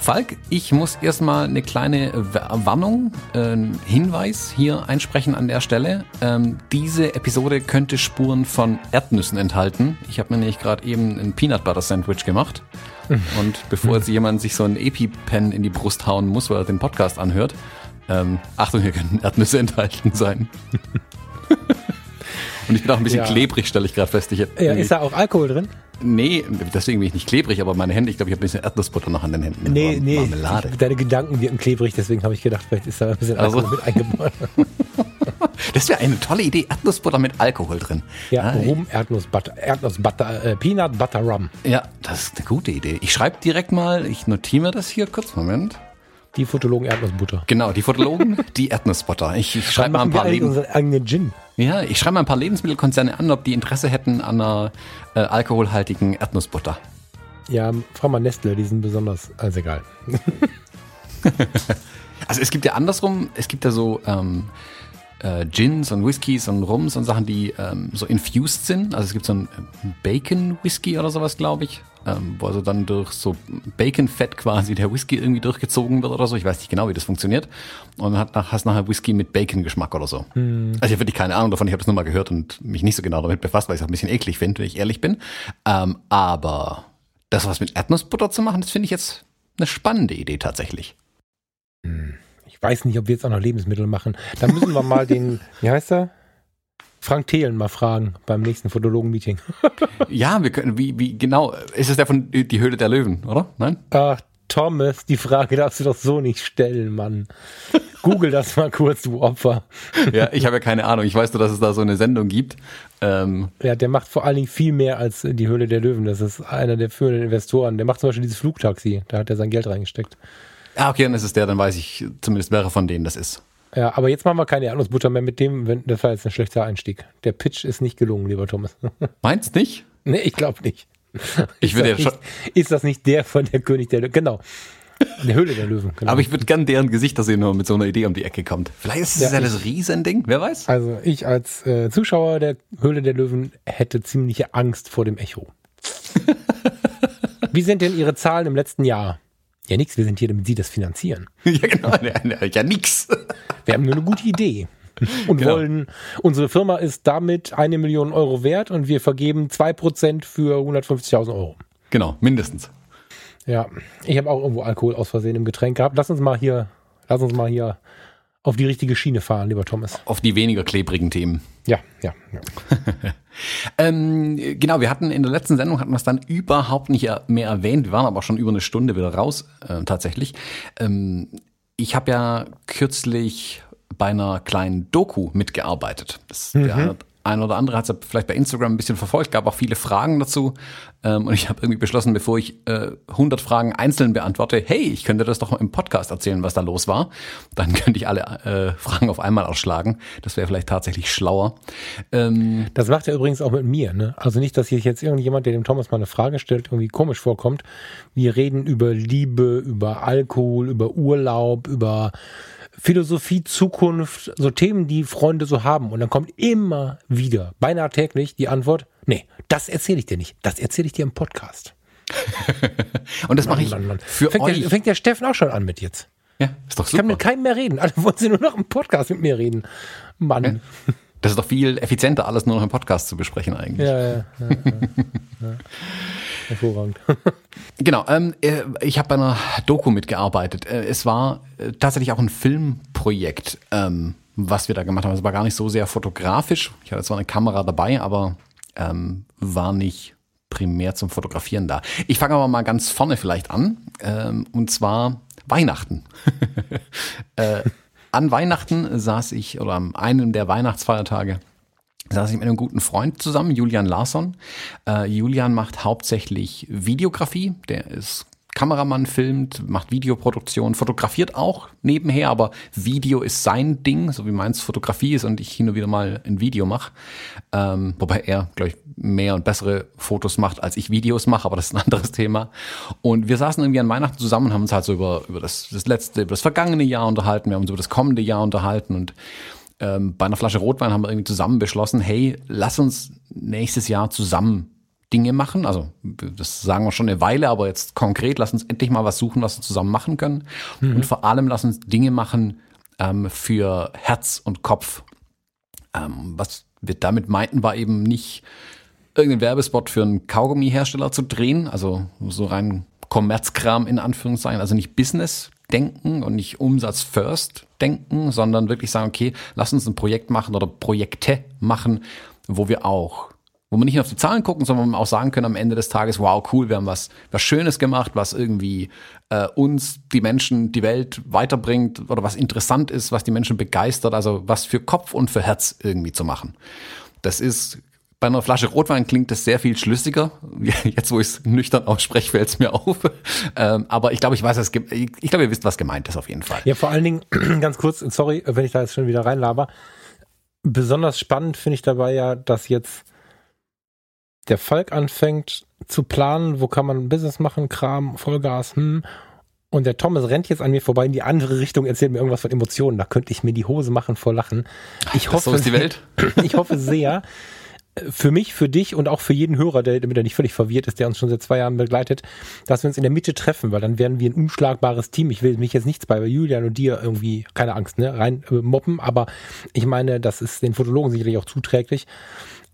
Falk, ich muss erstmal eine kleine Warnung, äh, Hinweis hier einsprechen an der Stelle. Ähm, diese Episode könnte Spuren von Erdnüssen enthalten. Ich habe mir nämlich gerade eben ein Peanut Butter Sandwich gemacht. Und bevor jetzt jemand sich so ein EpiPen in die Brust hauen muss, weil er den Podcast anhört, ähm, Achtung, hier können Erdnüsse enthalten sein. Und ich bin auch ein bisschen Ja. klebrig, stelle ich gerade fest. Ich Ja, ist da auch Alkohol drin? Nee, deswegen bin ich nicht klebrig, aber meine Hände, ich glaube, ich habe ein bisschen Erdnussbutter noch an den Händen. Nee, nee. Marmelade. Deine Gedanken wirken klebrig, deswegen habe ich gedacht, vielleicht ist da ein bisschen Also. Alkohol mit eingebaut. Das wäre eine tolle Idee. Erdnussbutter mit Alkohol drin. Ja, Ah, Rum, Erdnussbutter, Erdnussbutter, äh, Peanut Butter Rum. Ja, das ist eine gute Idee. Ich schreibe direkt mal, ich notiere mir das hier kurz. Moment. Die Fotologen Erdnussbutter. Genau, die Fotologen, die Erdnussbutter. Ich, ich schreibe mal ein paar Leben, eigenen Gin. ja, ich schreibe mal ein paar Lebensmittelkonzerne an, ob die Interesse hätten an einer äh, alkoholhaltigen Erdnussbutter. Ja, frag mal Nestle, die sind besonders, also egal. Also es gibt ja andersrum, es gibt ja so ähm, äh, Gins und Whiskys und Rums und Sachen, die ähm, so infused sind. Also es gibt so ein Bacon Whisky oder sowas, glaube ich, ähm, wo also dann durch so Baconfett quasi der Whisky irgendwie durchgezogen wird oder so. Ich weiß nicht genau, wie das funktioniert. Und dann hast nachher Whisky mit Bacon-Geschmack oder so. Also ich habe wirklich keine Ahnung davon. Ich habe das nur mal gehört und mich nicht so genau damit befasst, weil ich es auch ein bisschen eklig finde, wenn ich ehrlich bin. Ähm, aber das was mit Erdnussbutter zu machen, das finde ich jetzt eine spannende Idee tatsächlich. Ich weiß nicht, ob wir jetzt auch noch Lebensmittel machen. Da müssen wir mal den, wie heißt er? Frank Thelen mal fragen beim nächsten Fotologen-Meeting. Ja, wir können, wie, wie, genau, ist es der von Die Höhle der Löwen, oder? Nein? Ach, Thomas, die Frage darfst du doch so nicht stellen, Mann. Google das mal kurz, du Opfer. Ja, ich habe ja keine Ahnung. Ich weiß nur, dass es da so eine Sendung gibt. Ähm, Ja, der macht vor allen Dingen viel mehr als die Höhle der Löwen. Das ist einer der führenden Investoren. Der macht zum Beispiel dieses Flugtaxi. Da hat er sein Geld reingesteckt. ah, okay, dann ist es der, dann weiß ich zumindest, wer von denen das ist. Ja, aber jetzt machen wir keine Erdnussbutter mehr mit dem. Wenn, das war jetzt ein schlechter Einstieg. Der Pitch ist nicht gelungen, lieber Thomas. Meinst nicht? nee, ich glaube nicht. Ich würde ja ist, schon, das nicht, ist das nicht der von der König der Löwen? Genau. Der Höhle der Löwen. Genau. aber ich würde gern deren Gesichter sehen, wenn man mit so einer Idee um die Ecke kommt. Vielleicht ist es ja, Ja, das Riesending, wer weiß? also ich als äh, Zuschauer der Höhle der Löwen hätte ziemliche Angst vor dem Echo. Wie sind denn Ihre Zahlen im letzten Jahr? Ja, nix, wir sind hier, damit Sie das finanzieren. Ja, genau, ja, ja nix. Wir haben nur eine gute Idee. Und Genau. wollen, unsere Firma ist damit eine Million Euro wert und wir vergeben 2% für 150.000 Euro. Genau, mindestens. Ja, ich habe auch irgendwo Alkohol aus Versehen im Getränk gehabt. Lass uns mal hier, lass uns mal hier auf die richtige Schiene fahren, lieber Thomas. Auf die weniger klebrigen Themen. Ja, ja, ja. Ähm, genau, wir hatten in der letzten Sendung hatten wir es dann überhaupt nicht mehr erwähnt. Wir waren aber schon über eine Stunde wieder raus, äh, tatsächlich. Ähm, ich habe ja kürzlich bei einer kleinen Doku mitgearbeitet. Das, Der ein oder andere hat es ja vielleicht bei Instagram ein bisschen verfolgt, gab auch viele Fragen dazu. Ähm, und ich habe irgendwie beschlossen, bevor ich äh, 100 Fragen einzeln beantworte, hey, ich könnte das doch mal im Podcast erzählen, was da los war. Dann könnte ich alle äh, Fragen auf einmal ausschlagen. Das wäre vielleicht tatsächlich schlauer. Ähm, Das macht er übrigens auch mit mir. Ne? Also nicht, dass hier jetzt irgendjemand, der dem Thomas mal eine Frage stellt, irgendwie komisch vorkommt. Wir reden über Liebe, über Alkohol, über Urlaub, über Philosophie, Zukunft, so Themen, die Freunde so haben. Und dann kommt immer wieder, beinahe täglich, die Antwort, nee, das erzähle ich dir nicht. Das erzähle ich dir im Podcast. und das mache ich Mann, Mann. für fängt, euch. Der, fängt der Steffen auch schon an mit jetzt. Ja, ist doch Ich kann super. mit keinem mehr reden. Alle wollen sie nur noch im Podcast mit mir reden. Mann. Das ist doch viel effizienter, alles nur noch im Podcast zu besprechen eigentlich. Ja, ja, ja, ja, ja. Hervorragend. Genau, ähm, äh, ich habe bei einer Doku mitgearbeitet. Äh, Es war äh, tatsächlich auch ein Filmprojekt, ähm, was wir da gemacht haben. Es war gar nicht so sehr fotografisch. Ich hatte zwar eine Kamera dabei, aber ähm, war nicht primär zum Fotografieren da. Ich fange aber mal ganz vorne vielleicht an. Ähm, und zwar Weihnachten. äh, an Weihnachten saß ich, oder an einem der Weihnachtsfeiertage, saß ich mit einem guten Freund zusammen, Julian Larsson. Äh, Julian macht hauptsächlich Videografie, der ist Kameramann filmt, macht Videoproduktion, fotografiert auch nebenher, aber Video ist sein Ding, so wie meins Fotografie ist und ich hin und wieder mal ein Video mache. Ähm, wobei er, glaube ich, mehr und bessere Fotos macht, als ich Videos mache, aber das ist ein anderes Thema. Und wir saßen irgendwie an Weihnachten zusammen und haben uns halt so über, über das, das letzte, über das vergangene Jahr unterhalten, wir haben uns über das kommende Jahr unterhalten und ähm, bei einer Flasche Rotwein haben wir irgendwie zusammen beschlossen, hey, lass uns nächstes Jahr zusammen Dinge machen. Also das sagen wir schon eine Weile, aber jetzt konkret, lass uns endlich mal was suchen, was wir zusammen machen können. Mhm. Und vor allem lass uns Dinge machen ähm, für Herz und Kopf. Ähm, was wir damit meinten, war eben nicht irgendeinen Werbespot für einen Kaugummihersteller zu drehen, also so rein Kommerzkram in Anführungszeichen, also nicht Business denken und nicht Umsatz first denken, sondern wirklich sagen, okay, lass uns ein Projekt machen oder Projekte machen, wo wir auch wo wir nicht nur auf die Zahlen gucken, sondern auch sagen können am Ende des Tages, wow, cool, wir haben was, was Schönes gemacht, was irgendwie äh, uns, die Menschen, die Welt weiterbringt oder was interessant ist, was die Menschen begeistert, also was für Kopf und für Herz irgendwie zu machen. Das ist bei einer Flasche Rotwein klingt das sehr viel schlüssiger. Jetzt, wo ich es nüchtern ausspreche, fällt es mir auf. Ähm, aber ich glaube, ich weiß, ich glaube, ihr wisst, was gemeint ist auf jeden Fall. Ja, vor allen Dingen, ganz kurz, sorry, wenn ich da jetzt schon wieder reinlaber. Besonders spannend finde ich dabei ja, dass jetzt der Falk anfängt zu planen, wo kann man Business machen, Kram, Vollgas, hm. Und der Thomas rennt jetzt an mir vorbei in die andere Richtung, erzählt mir irgendwas von Emotionen. Da könnte ich mir die Hose machen vor Lachen. Ich das hoffe, so ist die Welt. ich hoffe sehr, für mich, für dich und auch für jeden Hörer, der, damit er nicht völlig verwirrt ist, der uns schon seit zwei Jahren begleitet, dass wir uns in der Mitte treffen, weil dann werden wir ein unschlagbares Team. Ich will mich jetzt nichts bei Julian und dir irgendwie, keine Angst, ne, rein äh, moppen, aber ich meine, das ist den Fotologen sicherlich auch zuträglich.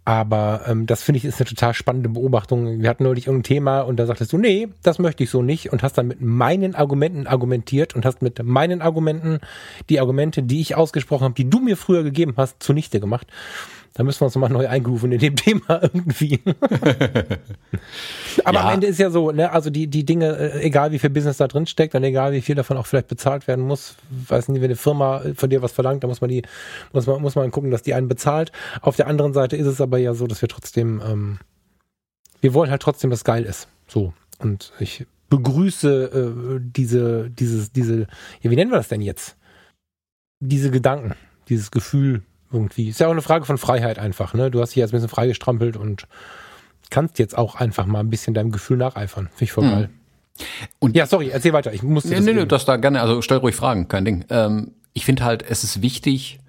Aber ähm, das finde ich ist eine total spannende Beobachtung. Wir hatten neulich irgendein Thema und da sagtest du, nee, das möchte ich so nicht und hast dann mit meinen Argumenten argumentiert und hast mit meinen Argumenten die Argumente, die ich ausgesprochen habe, die du mir früher gegeben hast, zunichte gemacht. Da müssen wir uns nochmal neu eingerufen in dem Thema irgendwie. Aber ja. am Ende ist ja so, ne, also die, die Dinge, äh, egal wie viel Business da drin steckt und egal wie viel davon auch vielleicht bezahlt werden muss, weiß nicht, wenn eine Firma von dir was verlangt, da muss man die, muss man, muss man gucken, dass die einen bezahlt. Auf der anderen Seite ist es aber ja so, dass wir trotzdem, ähm, wir wollen halt trotzdem, dass geil ist. So. Und ich begrüße äh, diese, dieses, diese, ja, wie nennen wir das denn jetzt? Diese Gedanken, dieses Gefühl, irgendwie. Ist ja auch eine Frage von Freiheit einfach, ne? Du hast dich jetzt ein bisschen freigestrampelt und kannst jetzt auch einfach mal ein bisschen deinem Gefühl nacheifern. Finde ich voll hm. geil. Und ja, sorry, erzähl weiter. Ich muss nee, das nee, nee, das da gerne, also stell ruhig Fragen, kein Ding. Ähm, ich finde halt, es ist wichtig,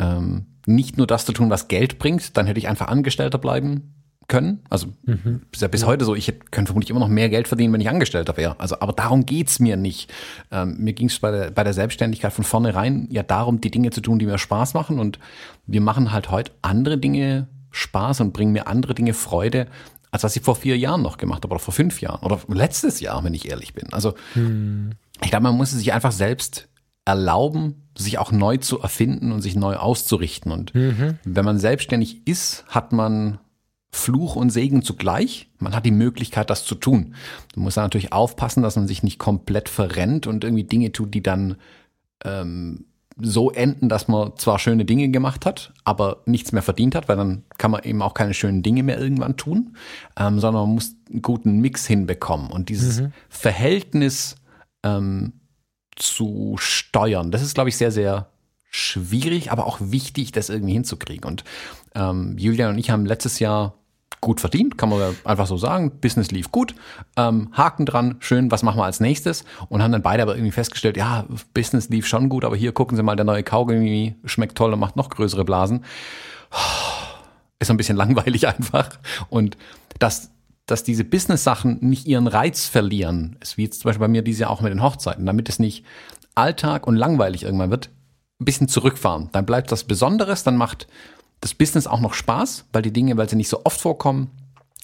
ähm, nicht nur das zu tun, was Geld bringt, dann hätte ich einfach Angestellter bleiben können. Also mhm. ist ja bis heute so, ich könnte vermutlich immer noch mehr Geld verdienen, wenn ich Angestellter wäre. Also, aber darum geht's mir nicht. Ähm, mir ging's bei der, bei der Selbstständigkeit von vornherein ja darum, die Dinge zu tun, die mir Spaß machen. Und wir machen halt heute andere Dinge Spaß und bringen mir andere Dinge Freude, als was ich vor vier Jahren noch gemacht habe oder vor fünf Jahren oder letztes Jahr, wenn ich ehrlich bin. Also mhm. ich glaube, man muss es sich einfach selbst erlauben, sich auch neu zu erfinden und sich neu auszurichten. Und mhm. wenn man selbstständig ist, hat man Fluch und Segen zugleich. Man hat die Möglichkeit, das zu tun. Du musst dann natürlich aufpassen, dass man sich nicht komplett verrennt und irgendwie Dinge tut, die dann ähm, so enden, dass man zwar schöne Dinge gemacht hat, aber nichts mehr verdient hat, weil dann kann man eben auch keine schönen Dinge mehr irgendwann tun, ähm, sondern man muss einen guten Mix hinbekommen. Und dieses mhm. Verhältnis ähm, zu steuern, das ist, glaube ich, sehr, sehr schwierig, aber auch wichtig, das irgendwie hinzukriegen. Und ähm, Julian und ich haben letztes Jahr gut verdient, kann man einfach so sagen. Business lief gut, ähm, Haken dran, schön, was machen wir als nächstes? Und haben dann beide aber irgendwie festgestellt, ja, Business lief schon gut, aber hier gucken Sie mal, der neue Kaugummi schmeckt toll und macht noch größere Blasen. Ist ein bisschen langweilig einfach. Und dass, dass diese Business-Sachen nicht ihren Reiz verlieren, ist wie jetzt zum Beispiel bei mir dieses Jahr auch mit den Hochzeiten, damit es nicht Alltag und langweilig irgendwann wird, ein bisschen zurückfahren. Dann bleibt das Besonderes, dann macht das Business auch noch Spaß, weil die Dinge, weil sie nicht so oft vorkommen,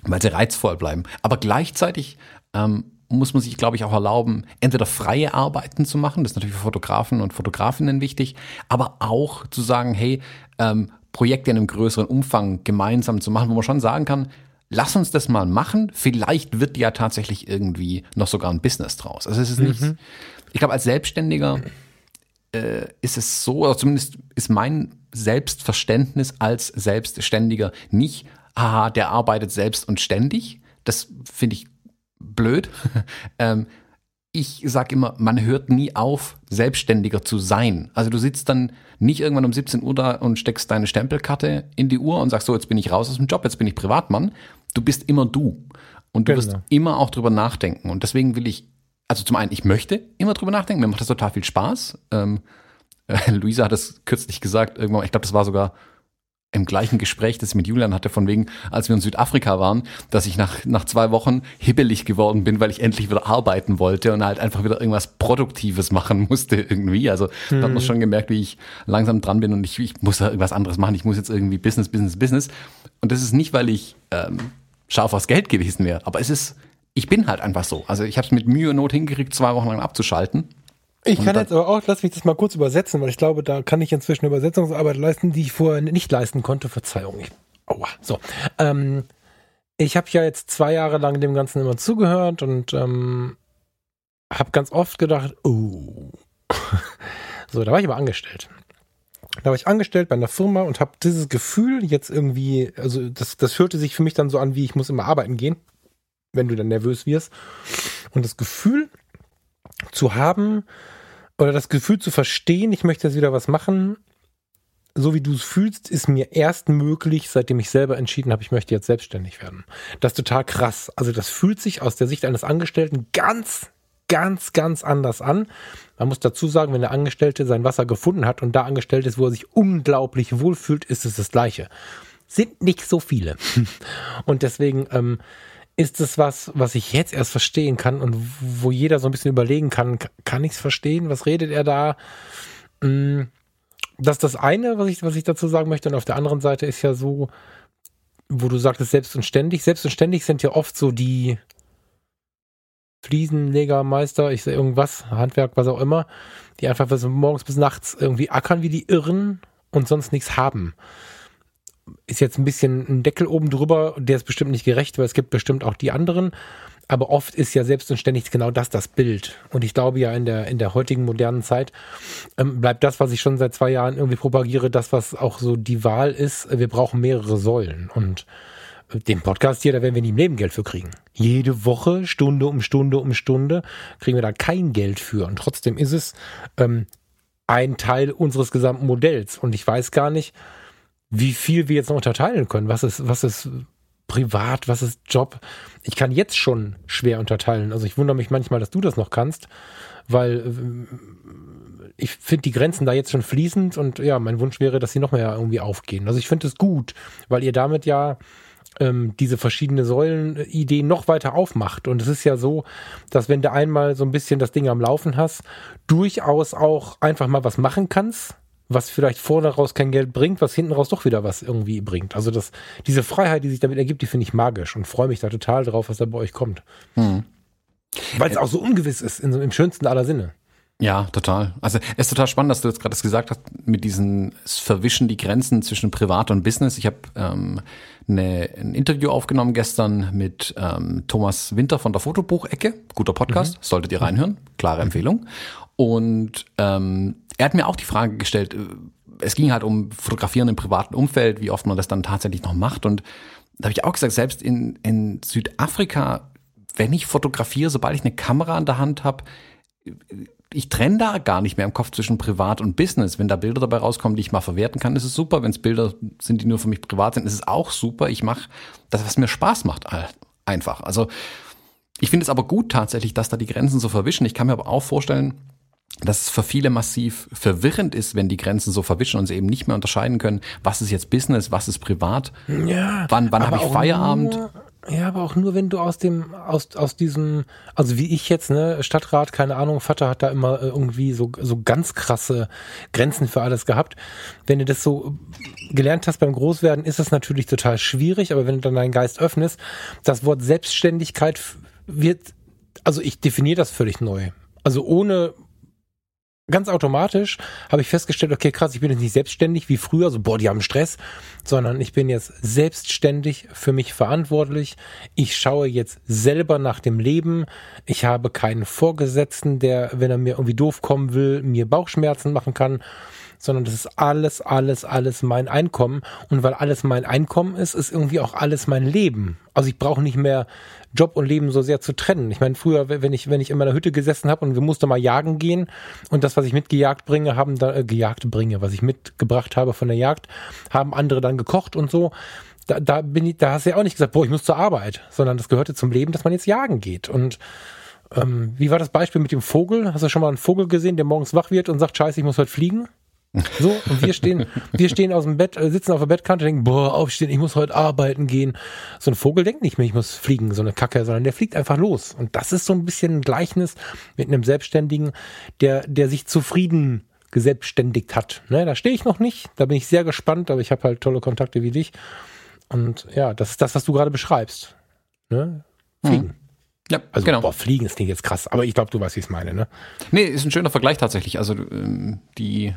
weil sie reizvoll bleiben. Aber gleichzeitig ähm, muss man sich, glaube ich, auch erlauben, entweder freie Arbeiten zu machen, das ist natürlich für Fotografen und Fotografinnen wichtig, aber auch zu sagen, hey, ähm, Projekte in einem größeren Umfang gemeinsam zu machen, wo man schon sagen kann, lass uns das mal machen, vielleicht wird ja tatsächlich irgendwie noch sogar ein Business draus. Also es ist nicht, mhm. ich glaube, als Selbstständiger äh, ist es so, oder zumindest ist mein Selbstverständnis als Selbstständiger nicht, aha, der arbeitet selbst und ständig. Das finde ich blöd. ähm, ich sage immer, man hört nie auf, selbstständiger zu sein. Also du sitzt dann nicht irgendwann um 17 Uhr da und steckst deine Stempelkarte in die Uhr und sagst so, jetzt bin ich raus aus dem Job, jetzt bin ich Privatmann. Du bist immer du. Und du genau. wirst immer auch drüber nachdenken. Und deswegen will ich, also zum einen, ich möchte immer drüber nachdenken, mir macht das total viel Spaß. Ähm, äh, Luisa hat es kürzlich gesagt, irgendwann, ich glaube, das war sogar im gleichen Gespräch, das ich mit Julian hatte, von wegen, als wir in Südafrika waren, dass ich nach, nach zwei Wochen hibbelig geworden bin, weil ich endlich wieder arbeiten wollte und halt einfach wieder irgendwas Produktives machen musste irgendwie. Also mhm. da hat man hm. schon gemerkt, wie ich langsam dran bin und ich, ich muss da irgendwas anderes machen. Ich muss jetzt irgendwie Business, Business, Business. Und das ist nicht, weil ich ähm, scharf aufs Geld gewesen wäre, aber es ist, ich bin halt einfach so. Also ich habe es mit Mühe und Not hingekriegt, zwei Wochen lang abzuschalten. Ich kann jetzt aber auch, lass mich das mal kurz übersetzen, weil ich glaube, da kann ich inzwischen Übersetzungsarbeit leisten, die ich vorher nicht leisten konnte. Verzeihung. Ich, aua. So. Ähm, ich habe ja jetzt zwei Jahre lang dem Ganzen immer zugehört und ähm, habe ganz oft gedacht, oh. so, da war ich aber angestellt. Da war ich angestellt bei einer Firma und habe dieses Gefühl jetzt irgendwie, also das, das hörte sich für mich dann so an, wie ich muss immer arbeiten gehen, wenn du dann nervös wirst. Und das Gefühl, zu haben oder das Gefühl zu verstehen, ich möchte jetzt wieder was machen, so wie du es fühlst, ist mir erst möglich, seitdem ich selber entschieden habe, ich möchte jetzt selbstständig werden. Das ist total krass. Also das fühlt sich aus der Sicht eines Angestellten ganz, ganz, ganz anders an. Man muss dazu sagen, wenn der Angestellte sein Wasser gefunden hat und da angestellt ist, wo er sich unglaublich wohlfühlt, ist es das Gleiche. Sind nicht so viele. Und deswegen ähm, ist es was, was ich jetzt erst verstehen kann und wo jeder so ein bisschen überlegen kann, kann ich es verstehen? Was redet er da? Mm, das ist das eine, was ich, was ich dazu sagen möchte. Und auf der anderen Seite ist ja so, wo du sagtest, selbst und ständig. Selbst und ständig sind ja oft so die Fliesenlegermeister, ich sehe irgendwas, Handwerk, was auch immer, die einfach von morgens bis nachts irgendwie ackern wie die Irren und sonst nichts haben ist jetzt ein bisschen ein Deckel oben drüber, der ist bestimmt nicht gerecht, weil es gibt bestimmt auch die anderen. Aber oft ist ja selbst und ständig genau das das Bild. Und ich glaube ja in der, in der heutigen modernen Zeit ähm, bleibt das, was ich schon seit zwei Jahren irgendwie propagiere, das, was auch so die Wahl ist. Wir brauchen mehrere Säulen. Und äh, den Podcast hier, da werden wir nie im Leben Geld für kriegen. Jede Woche, Stunde um Stunde um Stunde, kriegen wir da kein Geld für. Und trotzdem ist es ähm, ein Teil unseres gesamten Modells. Und ich weiß gar nicht, wie viel wir jetzt noch unterteilen können. Was ist, was ist privat, was ist Job? Ich kann jetzt schon schwer unterteilen. Also ich wundere mich manchmal, dass du das noch kannst, weil äh, ich finde die Grenzen da jetzt schon fließend und ja, mein Wunsch wäre, dass sie noch mehr irgendwie aufgehen. Also ich finde es gut, weil ihr damit ja ähm, diese verschiedene Säulen-Ideen noch weiter aufmacht. Und es ist ja so, dass wenn du einmal so ein bisschen das Ding am Laufen hast, durchaus auch einfach mal was machen kannst was vielleicht vorne raus kein Geld bringt, was hinten raus doch wieder was irgendwie bringt. Also das, diese Freiheit, die sich damit ergibt, die finde ich magisch und freue mich da total drauf, was da bei euch kommt. Hm. Weil es auch so ungewiss ist, in, im schönsten aller Sinne. Ja, total. Also es ist total spannend, dass du jetzt gerade das gesagt hast, mit diesen, es verwischen die Grenzen zwischen Privat und Business. Ich habe ähm, eine, ein Interview aufgenommen gestern mit ähm, Thomas Winter von der Fotobuchecke. Guter Podcast, mhm. solltet ihr reinhören. Klare Empfehlung. Und ähm, er hat mir auch die Frage gestellt, äh, es ging halt um Fotografieren im privaten Umfeld, wie oft man das dann tatsächlich noch macht. Und da habe ich auch gesagt, selbst in, in Südafrika, wenn ich fotografiere, sobald ich eine Kamera in der Hand habe, ich trenne da gar nicht mehr im Kopf zwischen Privat und Business. Wenn da Bilder dabei rauskommen, die ich mal verwerten kann, ist es super. Wenn es Bilder sind, die nur für mich privat sind, ist es auch super. Ich mache das, was mir Spaß macht, einfach. Also ich finde es aber gut tatsächlich, dass da die Grenzen so verwischen. Ich kann mir aber auch vorstellen, dass es für viele massiv verwirrend ist, wenn die Grenzen so verwischen und sie eben nicht mehr unterscheiden können, was ist jetzt Business, was ist privat, ja, wann, wann habe ich Feierabend. Nur, ja, aber auch nur, wenn du aus dem, aus, aus diesem, also wie ich jetzt, ne, Stadtrat, keine Ahnung, Vater hat da immer irgendwie so, so ganz krasse Grenzen für alles gehabt. Wenn du das so gelernt hast beim Großwerden, ist das natürlich total schwierig, aber wenn du dann deinen Geist öffnest, das Wort Selbstständigkeit wird, also ich definiere das völlig neu. Also ohne ganz automatisch habe ich festgestellt, okay, krass, ich bin jetzt nicht selbstständig wie früher, so, boah, die haben Stress, sondern ich bin jetzt selbstständig für mich verantwortlich. Ich schaue jetzt selber nach dem Leben. Ich habe keinen Vorgesetzten, der, wenn er mir irgendwie doof kommen will, mir Bauchschmerzen machen kann. Sondern das ist alles, alles, alles mein Einkommen. Und weil alles mein Einkommen ist, ist irgendwie auch alles mein Leben. Also ich brauche nicht mehr Job und Leben so sehr zu trennen. Ich meine, früher, wenn ich, wenn ich in meiner Hütte gesessen habe und wir mussten mal jagen gehen und das, was ich mitgejagt bringe, haben da äh, gejagt bringe, was ich mitgebracht habe von der Jagd, haben andere dann gekocht und so. Da, da bin ich, da hast du ja auch nicht gesagt, boah, ich muss zur Arbeit, sondern das gehörte zum Leben, dass man jetzt jagen geht. Und ähm, wie war das Beispiel mit dem Vogel? Hast du schon mal einen Vogel gesehen, der morgens wach wird und sagt, scheiße, ich muss heute fliegen? So, und wir stehen, wir stehen aus dem Bett, äh, sitzen auf der Bettkante und denken, boah, aufstehen, ich muss heute arbeiten gehen. So ein Vogel denkt nicht mehr, ich muss fliegen, so eine Kacke, sondern der fliegt einfach los. Und das ist so ein bisschen ein Gleichnis mit einem Selbstständigen, der, der sich zufrieden geselbstständigt hat. Ne, da stehe ich noch nicht, da bin ich sehr gespannt, aber ich habe halt tolle Kontakte wie dich. Und ja, das ist das, was du gerade beschreibst. Ne? Fliegen. Mhm. Ja, also, genau. boah, Fliegen, das klingt jetzt krass, aber ich glaube, du weißt, wie ich es meine, ne? Nee, ist ein schöner Vergleich tatsächlich. Also ähm, die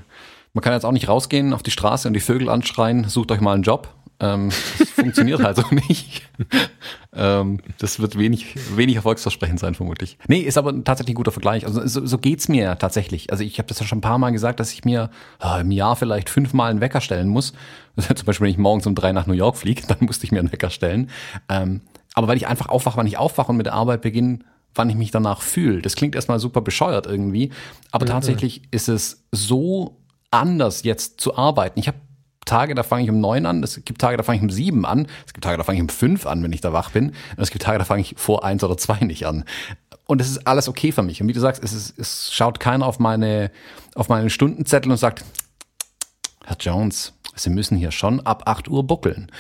man kann jetzt auch nicht rausgehen auf die Straße und die Vögel anschreien, sucht euch mal einen Job. Ähm, das funktioniert halt so nicht. ähm, das wird wenig, wenig erfolgsversprechend sein, vermutlich. Nee, ist aber tatsächlich ein guter Vergleich. Also so, so geht's mir ja tatsächlich. Also ich habe das ja schon ein paar Mal gesagt, dass ich mir äh, im Jahr vielleicht fünfmal einen Wecker stellen muss. Also zum Beispiel, wenn ich morgens um drei nach New York fliege, dann musste ich mir einen Wecker stellen. Ähm, aber weil ich einfach aufwache, wann ich aufwache und mit der Arbeit beginne, wann ich mich danach fühle. Das klingt erstmal super bescheuert irgendwie, aber mhm. tatsächlich ist es so anders jetzt zu arbeiten. Ich habe Tage, da fange ich um neun an, es gibt Tage, da fange ich um sieben an, es gibt Tage, da fange ich um fünf an, wenn ich da wach bin, und es gibt Tage, da fange ich vor eins oder zwei nicht an. Und es ist alles okay für mich. Und wie du sagst, es, ist, es schaut keiner auf meine, auf meinen Stundenzettel und sagt, Herr Jones, Sie müssen hier schon ab acht Uhr buckeln.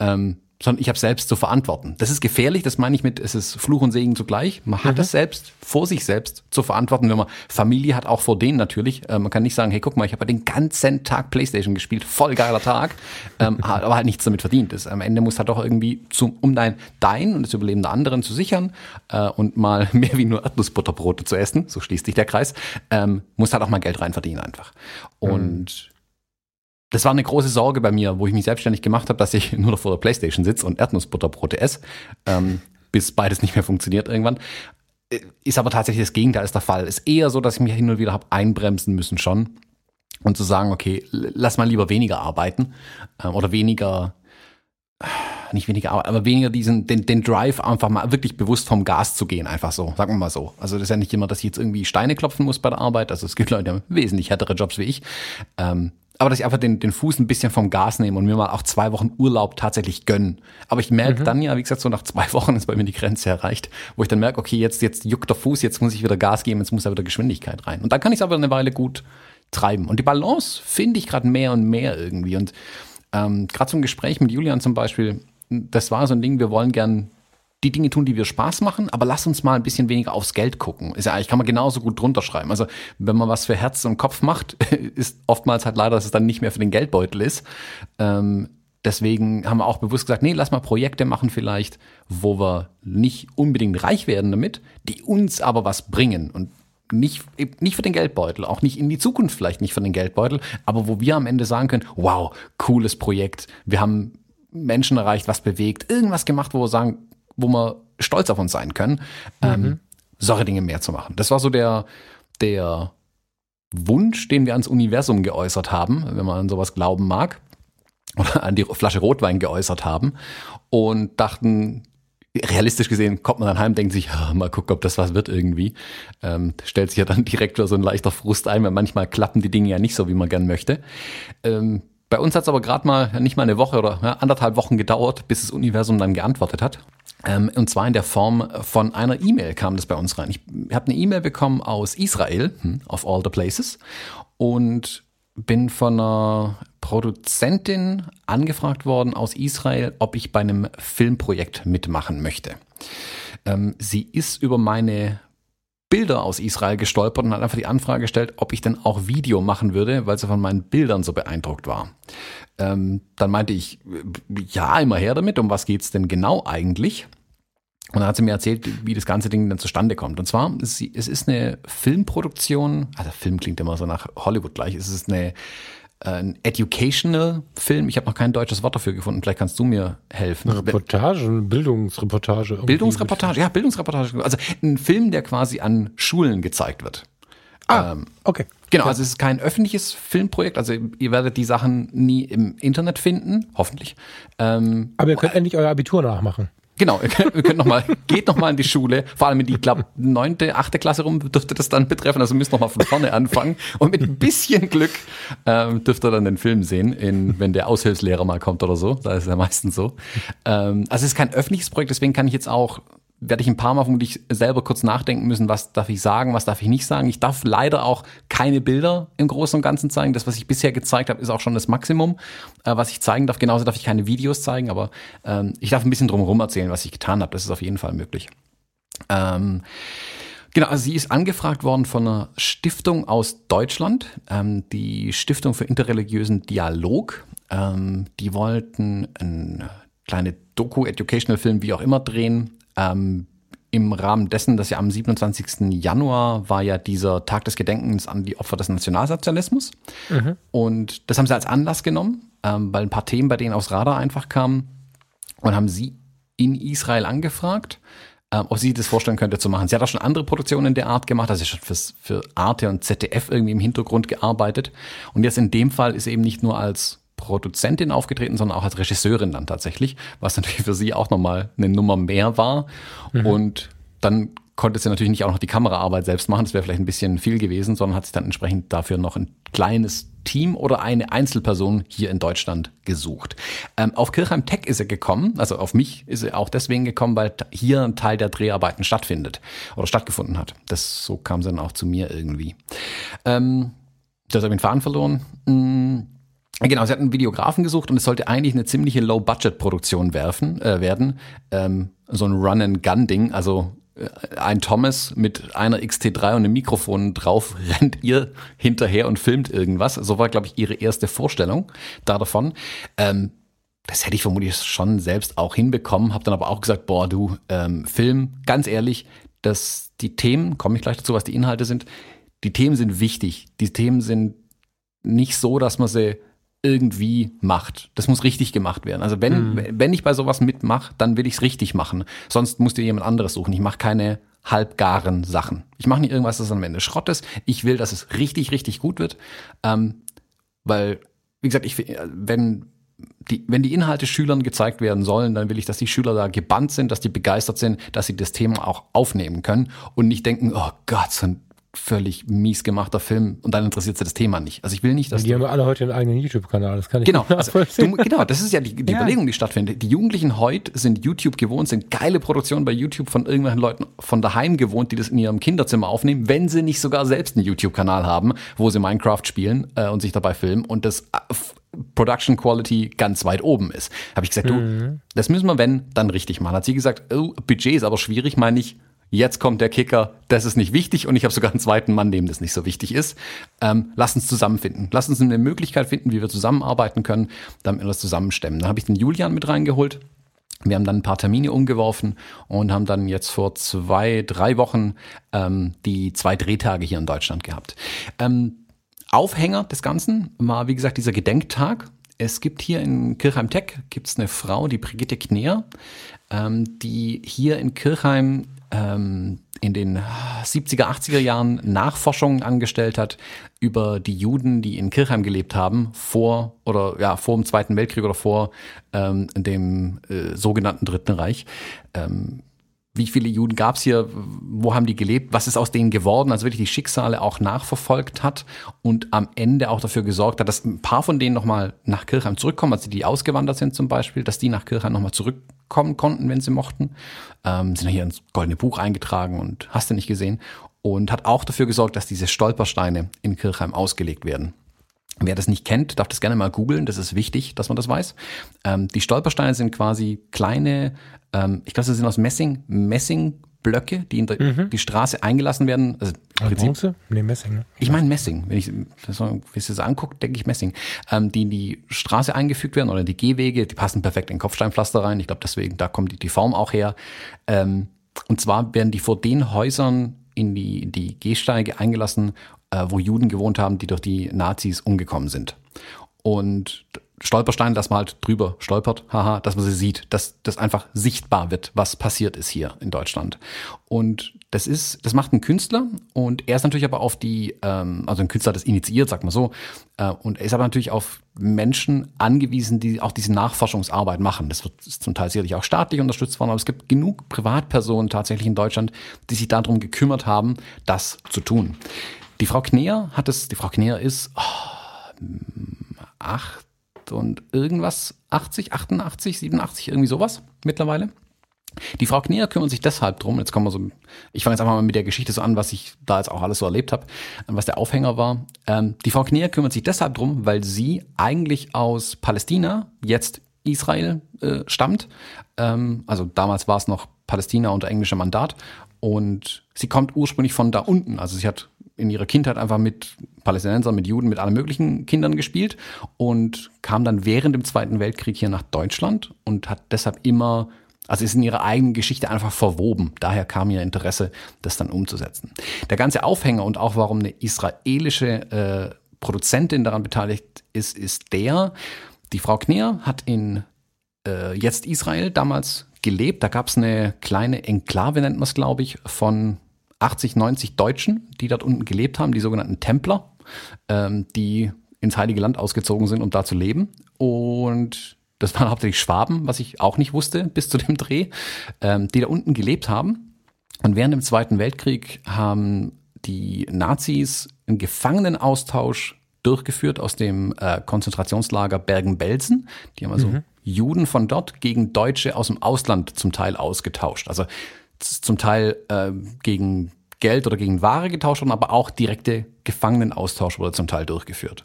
Ähm, sondern ich habe selbst zu verantworten. Das ist gefährlich, das meine ich mit, es ist Fluch und Segen zugleich. Man hat mhm. es selbst vor sich selbst zu verantworten, wenn man Familie hat, auch vor denen natürlich. Äh, man kann nicht sagen, hey, guck mal, ich habe den ganzen Tag Playstation gespielt, voll geiler Tag, ähm, aber halt nichts damit verdient. Das, am Ende muss halt doch irgendwie, zum, um dein, dein und das Überleben der anderen zu sichern äh, und mal mehr wie nur Erdnussbutterbrote zu essen, so schließt sich der Kreis, ähm, muss halt auch mal Geld rein verdienen einfach. Und mhm das war eine große Sorge bei mir, wo ich mich selbstständig gemacht habe, dass ich nur noch vor der Playstation sitze und Erdnussbutterbrote esse, ähm, bis beides nicht mehr funktioniert irgendwann. Äh, ist aber tatsächlich das Gegenteil ist der Fall. Ist eher so, dass ich mich hin und wieder habe einbremsen müssen schon und zu sagen, okay, lass mal lieber weniger arbeiten ähm, oder weniger nicht weniger Arbeit, aber weniger diesen, den, den Drive einfach mal wirklich bewusst vom Gas zu gehen, einfach so, sagen wir mal so. Also das ist ja nicht immer, dass ich jetzt irgendwie Steine klopfen muss bei der Arbeit. Also es gibt Leute, die haben wesentlich härtere Jobs wie ich. Ähm, aber dass ich einfach den, den Fuß ein bisschen vom Gas nehme und mir mal auch zwei Wochen Urlaub tatsächlich gönnen. Aber ich merke mhm. dann ja, wie gesagt, so nach zwei Wochen ist bei mir die Grenze erreicht, wo ich dann merke, okay, jetzt, jetzt juckt der Fuß, jetzt muss ich wieder Gas geben, jetzt muss da wieder Geschwindigkeit rein. Und dann kann ich es aber eine Weile gut treiben. Und die Balance finde ich gerade mehr und mehr irgendwie. Und ähm, gerade zum Gespräch mit Julian zum Beispiel, das war so ein Ding, wir wollen gern die Dinge tun, die wir Spaß machen, aber lass uns mal ein bisschen weniger aufs Geld gucken. Ist ja eigentlich, kann man genauso gut drunter schreiben. Also, wenn man was für Herz und Kopf macht, ist oftmals halt leider, dass es dann nicht mehr für den Geldbeutel ist. Ähm, deswegen haben wir auch bewusst gesagt, nee, lass mal Projekte machen vielleicht, wo wir nicht unbedingt reich werden damit, die uns aber was bringen und nicht, nicht für den Geldbeutel, auch nicht in die Zukunft vielleicht nicht für den Geldbeutel, aber wo wir am Ende sagen können, wow, cooles Projekt, wir haben Menschen erreicht, was bewegt, irgendwas gemacht, wo wir sagen, wo wir stolz auf uns sein können, ähm, mhm. ähm, solche Dinge mehr zu machen. Das war so der, der Wunsch, den wir ans Universum geäußert haben, wenn man an sowas glauben mag, oder an die Flasche Rotwein geäußert haben und dachten, realistisch gesehen kommt man dann heim, denkt sich, ja, mal gucken, ob das was wird irgendwie. Ähm, stellt sich ja dann direkt so ein leichter Frust ein, weil manchmal klappen die Dinge ja nicht so, wie man gern möchte. Ähm, bei uns hat es aber gerade mal nicht mal eine Woche oder ja, anderthalb Wochen gedauert, bis das Universum dann geantwortet hat. Ähm, und zwar in der Form von einer E-Mail kam das bei uns rein. Ich habe eine E-Mail bekommen aus Israel, hm, of all the places, und bin von einer Produzentin angefragt worden aus Israel, ob ich bei einem Filmprojekt mitmachen möchte. Ähm, sie ist über meine Bilder aus Israel gestolpert und hat einfach die Anfrage gestellt, ob ich denn auch Video machen würde, weil sie von meinen Bildern so beeindruckt war. Ähm, dann meinte ich, ja, immer her damit, um was geht's denn genau eigentlich? Und dann hat sie mir erzählt, wie das ganze Ding dann zustande kommt. Und zwar, es ist eine Filmproduktion, also Film klingt immer so nach Hollywood gleich, es ist eine ein educational Film. Ich habe noch kein deutsches Wort dafür gefunden. Vielleicht kannst du mir helfen. Eine Reportage, eine Bildungsreportage. Bildungsreportage, ja, Bildungsreportage. Also ein Film, der quasi an Schulen gezeigt wird. Ah, ähm, okay. Genau, also es ist kein öffentliches Filmprojekt, also ihr werdet die Sachen nie im Internet finden, hoffentlich. Ähm, Aber ihr könnt endlich euer Abitur nachmachen. Genau, ihr könnt, ihr könnt noch mal, geht noch mal in die Schule, vor allem in die, glaube neunte, achte Klasse rum dürfte das dann betreffen, also müsst noch mal von vorne anfangen und mit ein bisschen Glück ähm, dürft ihr dann den Film sehen, in, wenn der Aushilfslehrer mal kommt oder so, da ist es ja meistens so. Ähm, also es ist kein öffentliches Projekt, deswegen kann ich jetzt auch werde ich ein paar Mal vermutlich selber kurz nachdenken müssen, was darf ich sagen, was darf ich nicht sagen. Ich darf leider auch keine Bilder im Großen und Ganzen zeigen. Das, was ich bisher gezeigt habe, ist auch schon das Maximum, äh, was ich zeigen darf. Genauso darf ich keine Videos zeigen, aber ähm, ich darf ein bisschen drumherum erzählen, was ich getan habe. Das ist auf jeden Fall möglich. Ähm, Genau, also sie ist angefragt worden von einer Stiftung aus Deutschland, ähm, die Stiftung für interreligiösen Dialog. Ähm, die wollten ein kleine Doku-Educational-Film, wie auch immer, drehen ähm, im Rahmen dessen, dass ja am 27. Januar war ja dieser Tag des Gedenkens an die Opfer des Nationalsozialismus. Mhm. Und das haben sie als Anlass genommen, ähm, weil ein paar Themen bei denen aufs Radar einfach kamen und haben sie in Israel angefragt, ähm, ob sie das vorstellen könnte zu machen. Sie hat auch schon andere Produktionen der Art gemacht, also schon fürs, für Arte und ZDF irgendwie im Hintergrund gearbeitet. Und jetzt in dem Fall ist eben nicht nur als Produzentin aufgetreten, sondern auch als Regisseurin dann tatsächlich, was natürlich für sie auch nochmal eine Nummer mehr war. Mhm. Und dann konnte sie natürlich nicht auch noch die Kameraarbeit selbst machen, das wäre vielleicht ein bisschen viel gewesen, sondern hat sich dann entsprechend dafür noch ein kleines Team oder eine Einzelperson hier in Deutschland gesucht. Ähm, auf Kirchheim Tech ist er gekommen, also auf mich ist er auch deswegen gekommen, weil hier ein Teil der Dreharbeiten stattfindet oder stattgefunden hat. Das so kam sie dann auch zu mir irgendwie. Ähm, das habe ich den Faden verloren. Genau, sie hat einen Videografen gesucht und es sollte eigentlich eine ziemliche Low-Budget-Produktion werfen, äh, werden. Ähm, so ein Run-and-Gun-Ding, also äh, ein Thomas mit einer XT3 und einem Mikrofon drauf rennt ihr hinterher und filmt irgendwas. So war, glaube ich, ihre erste Vorstellung da davon. Ähm, das hätte ich vermutlich schon selbst auch hinbekommen, habe dann aber auch gesagt, boah, du, ähm, Film, ganz ehrlich, dass die Themen, komme ich gleich dazu, was die Inhalte sind, die Themen sind wichtig. Die Themen sind nicht so, dass man sie irgendwie macht. Das muss richtig gemacht werden. Also wenn, mhm. wenn ich bei sowas mitmache, dann will ich es richtig machen. Sonst musst du jemand anderes suchen. Ich mache keine halbgaren Sachen. Ich mache nicht irgendwas, das am Ende Schrott ist. Ich will, dass es richtig, richtig gut wird. Ähm, weil, wie gesagt, ich, wenn, die, wenn die Inhalte Schülern gezeigt werden sollen, dann will ich, dass die Schüler da gebannt sind, dass die begeistert sind, dass sie das Thema auch aufnehmen können und nicht denken, oh Gott, so ein völlig mies gemachter Film und dann interessiert sie das Thema nicht. Also ich will nicht, dass die haben alle heute einen eigenen YouTube-Kanal. Das kann ich genau, also, du, genau. Das ist ja die, die ja. Überlegung, die stattfindet. Die Jugendlichen heute sind YouTube gewohnt, sind geile Produktionen bei YouTube von irgendwelchen Leuten von daheim gewohnt, die das in ihrem Kinderzimmer aufnehmen, wenn sie nicht sogar selbst einen YouTube-Kanal haben, wo sie Minecraft spielen äh, und sich dabei filmen und das äh, Production Quality ganz weit oben ist. Habe ich gesagt, mhm. du, das müssen wir, wenn, dann richtig machen. Hat sie gesagt, oh, Budget ist aber schwierig, meine ich, Jetzt kommt der Kicker, das ist nicht wichtig und ich habe sogar einen zweiten Mann, dem das nicht so wichtig ist. Ähm, lass uns zusammenfinden. Lass uns eine Möglichkeit finden, wie wir zusammenarbeiten können, damit wir das zusammenstemmen. Dann habe ich den Julian mit reingeholt. Wir haben dann ein paar Termine umgeworfen und haben dann jetzt vor zwei, drei Wochen ähm, die zwei Drehtage hier in Deutschland gehabt. Ähm, Aufhänger des Ganzen war, wie gesagt, dieser Gedenktag. Es gibt hier in Kirchheim Tech gibt's eine Frau, die Brigitte Kneer, ähm, die hier in Kirchheim ähm, in den 70er, 80er Jahren Nachforschungen angestellt hat über die Juden, die in Kirchheim gelebt haben, vor oder ja, vor dem Zweiten Weltkrieg oder vor ähm, dem äh, sogenannten Dritten Reich. Ähm, wie viele Juden gab es hier, wo haben die gelebt, was ist aus denen geworden, also wirklich die Schicksale auch nachverfolgt hat und am Ende auch dafür gesorgt hat, dass ein paar von denen nochmal nach Kirchheim zurückkommen, also die ausgewandert sind zum Beispiel, dass die nach Kirchheim nochmal zurückkommen konnten, wenn sie mochten. Ähm, sind hier ins Goldene Buch eingetragen und hast du nicht gesehen. Und hat auch dafür gesorgt, dass diese Stolpersteine in Kirchheim ausgelegt werden. Wer das nicht kennt, darf das gerne mal googeln. Das ist wichtig, dass man das weiß. Ähm, die Stolpersteine sind quasi kleine, ähm, ich glaube, sie sind aus Messing, Messingblöcke, die in mhm. die Straße eingelassen werden. Also im Prinzip, Bronze? Nee, Messing. Ne? Ich meine Messing. Wenn ich das, wenn ich das angucke, denke ich Messing. Ähm, die in die Straße eingefügt werden oder die Gehwege, die passen perfekt in Kopfsteinpflaster rein. Ich glaube, deswegen, da kommt die, die Form auch her. Ähm, und zwar werden die vor den Häusern in die, die Gehsteige eingelassen, wo Juden gewohnt haben, die durch die Nazis umgekommen sind. Und Stolperstein, dass man halt drüber stolpert, haha, dass man sie sieht, dass das einfach sichtbar wird, was passiert ist hier in Deutschland. Und Das ist, das macht ein Künstler und er ist natürlich aber auf die, ähm, also ein Künstler hat das initiiert, sag mal so, äh, und er ist aber natürlich auf Menschen angewiesen, die auch diese Nachforschungsarbeit machen. Das wird zum Teil sicherlich auch staatlich unterstützt worden, aber es gibt genug Privatpersonen tatsächlich in Deutschland, die sich darum gekümmert haben, das zu tun. Die Frau Kneer hat es, die Frau Kneer ist oh, acht und irgendwas, 80, 88, 87, irgendwie sowas mittlerweile. Die Frau Kneer kümmert sich deshalb drum, jetzt kommen wir so, ich fange jetzt einfach mal mit der Geschichte so an, was ich da jetzt auch alles so erlebt habe, was der Aufhänger war. Ähm, die Frau Kneer kümmert sich deshalb drum, weil sie eigentlich aus Palästina, jetzt Israel, äh, stammt. Ähm, also damals war es noch Palästina unter englischem Mandat und sie kommt ursprünglich von da unten. Also sie hat in ihrer Kindheit einfach mit Palästinensern, mit Juden, mit allen möglichen Kindern gespielt und kam dann während dem Zweiten Weltkrieg hier nach Deutschland und hat deshalb immer, also ist in ihrer eigenen Geschichte einfach verwoben. Daher kam ihr Interesse, das dann umzusetzen. Der ganze Aufhänger und auch warum eine israelische äh, Produzentin daran beteiligt ist, ist der, die Frau Kneer hat in äh, jetzt Israel damals gelebt. Da gab es eine kleine Enklave, nennt man es, glaube ich, von 80, 90 Deutschen, die dort unten gelebt haben, die sogenannten Templer, ähm, die ins Heilige Land ausgezogen sind, um da zu leben. Und das waren hauptsächlich Schwaben, was ich auch nicht wusste bis zu dem Dreh, ähm, die da unten gelebt haben. Und während dem Zweiten Weltkrieg haben die Nazis einen Gefangenenaustausch durchgeführt aus dem äh, Konzentrationslager Bergen-Belsen. Die haben also mhm. Juden von dort gegen Deutsche aus dem Ausland zum Teil ausgetauscht. Also zum Teil äh, gegen Geld oder gegen Ware getauscht worden, aber auch direkte Gefangenenaustausch wurde zum Teil durchgeführt.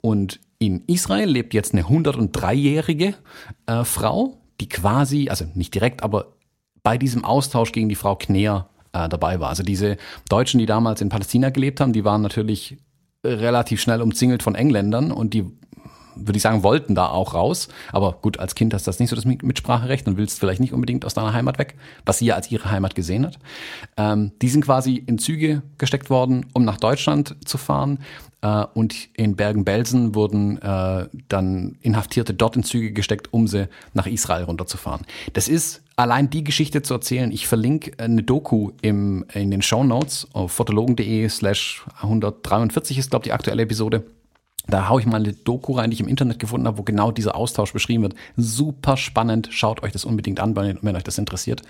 Und in Israel lebt jetzt eine 103-jährige äh, Frau, die quasi, also nicht direkt, aber bei diesem Austausch gegen die Frau Kneer äh, dabei war. Also diese Deutschen, die damals in Palästina gelebt haben, die waren natürlich relativ schnell umzingelt von Engländern und die würde ich sagen, wollten da auch raus. Aber gut, als Kind hast du das nicht so das Mitspracherecht und willst vielleicht nicht unbedingt aus deiner Heimat weg, was sie ja als ihre Heimat gesehen hat. Ähm, die sind quasi in Züge gesteckt worden, um nach Deutschland zu fahren. Äh, und in Bergen-Belsen wurden äh, dann Inhaftierte dort in Züge gesteckt, um sie nach Israel runterzufahren. Das ist allein die Geschichte zu erzählen. Ich verlinke eine Doku im, in den Show Notes auf fotologen.de slash 143 ist, glaube ich, die aktuelle Episode. Da haue ich mal eine Doku rein, die ich im Internet gefunden habe, wo genau dieser Austausch beschrieben wird. Super spannend. Schaut euch das unbedingt an, wenn, euch das interessiert.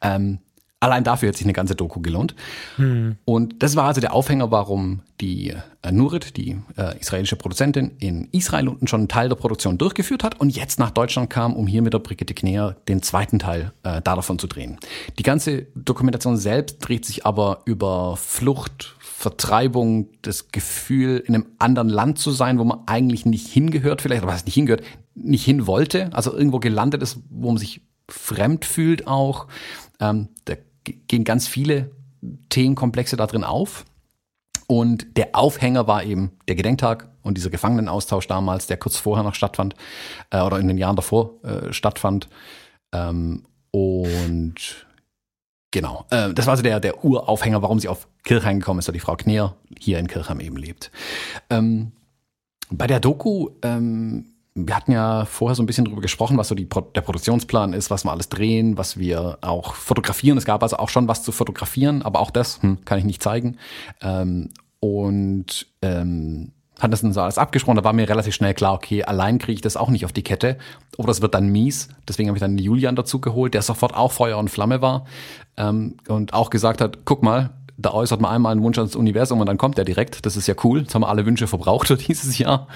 Ähm, allein dafür hat sich eine ganze Doku gelohnt. Hm. Und das war also der Aufhänger, warum die äh, Nurit, die äh, israelische Produzentin, in Israel unten schon einen Teil der Produktion durchgeführt hat und jetzt nach Deutschland kam, um hier mit der Brigitte Kneer den zweiten Teil äh, davon zu drehen. Die ganze Dokumentation selbst dreht sich aber über Flucht, Vertreibung, das Gefühl, in einem anderen Land zu sein, wo man eigentlich nicht hingehört, vielleicht, aber was nicht hingehört, nicht hin wollte, also irgendwo gelandet ist, wo man sich fremd fühlt auch. Ähm, da gehen ganz viele Themenkomplexe da drin auf. Und der Aufhänger war eben der Gedenktag und dieser Gefangenenaustausch damals, der kurz vorher noch stattfand äh, oder in den Jahren davor äh, stattfand. Ähm, und Genau. Äh, das war also der, der Uraufhänger, warum sie auf Kirchheim gekommen ist, weil die Frau Kneer hier in Kirchheim eben lebt. Ähm, bei der Doku, ähm, wir hatten ja vorher so ein bisschen drüber gesprochen, was so die, der Produktionsplan ist, was wir alles drehen, was wir auch fotografieren. Es gab also auch schon was zu fotografieren, aber auch das hm, kann ich nicht zeigen. Ähm, und ähm, hat das dann so alles abgesprochen. Da war mir relativ schnell klar, okay, allein kriege ich das auch nicht auf die Kette. Oder es wird dann mies. Deswegen habe ich dann Julian dazu geholt, der sofort auch Feuer und Flamme war ähm, und auch gesagt hat, guck mal, da äußert man einmal einen Wunsch ans Universum und dann kommt der direkt. Das ist ja cool. Jetzt haben wir alle Wünsche verbraucht für dieses Jahr.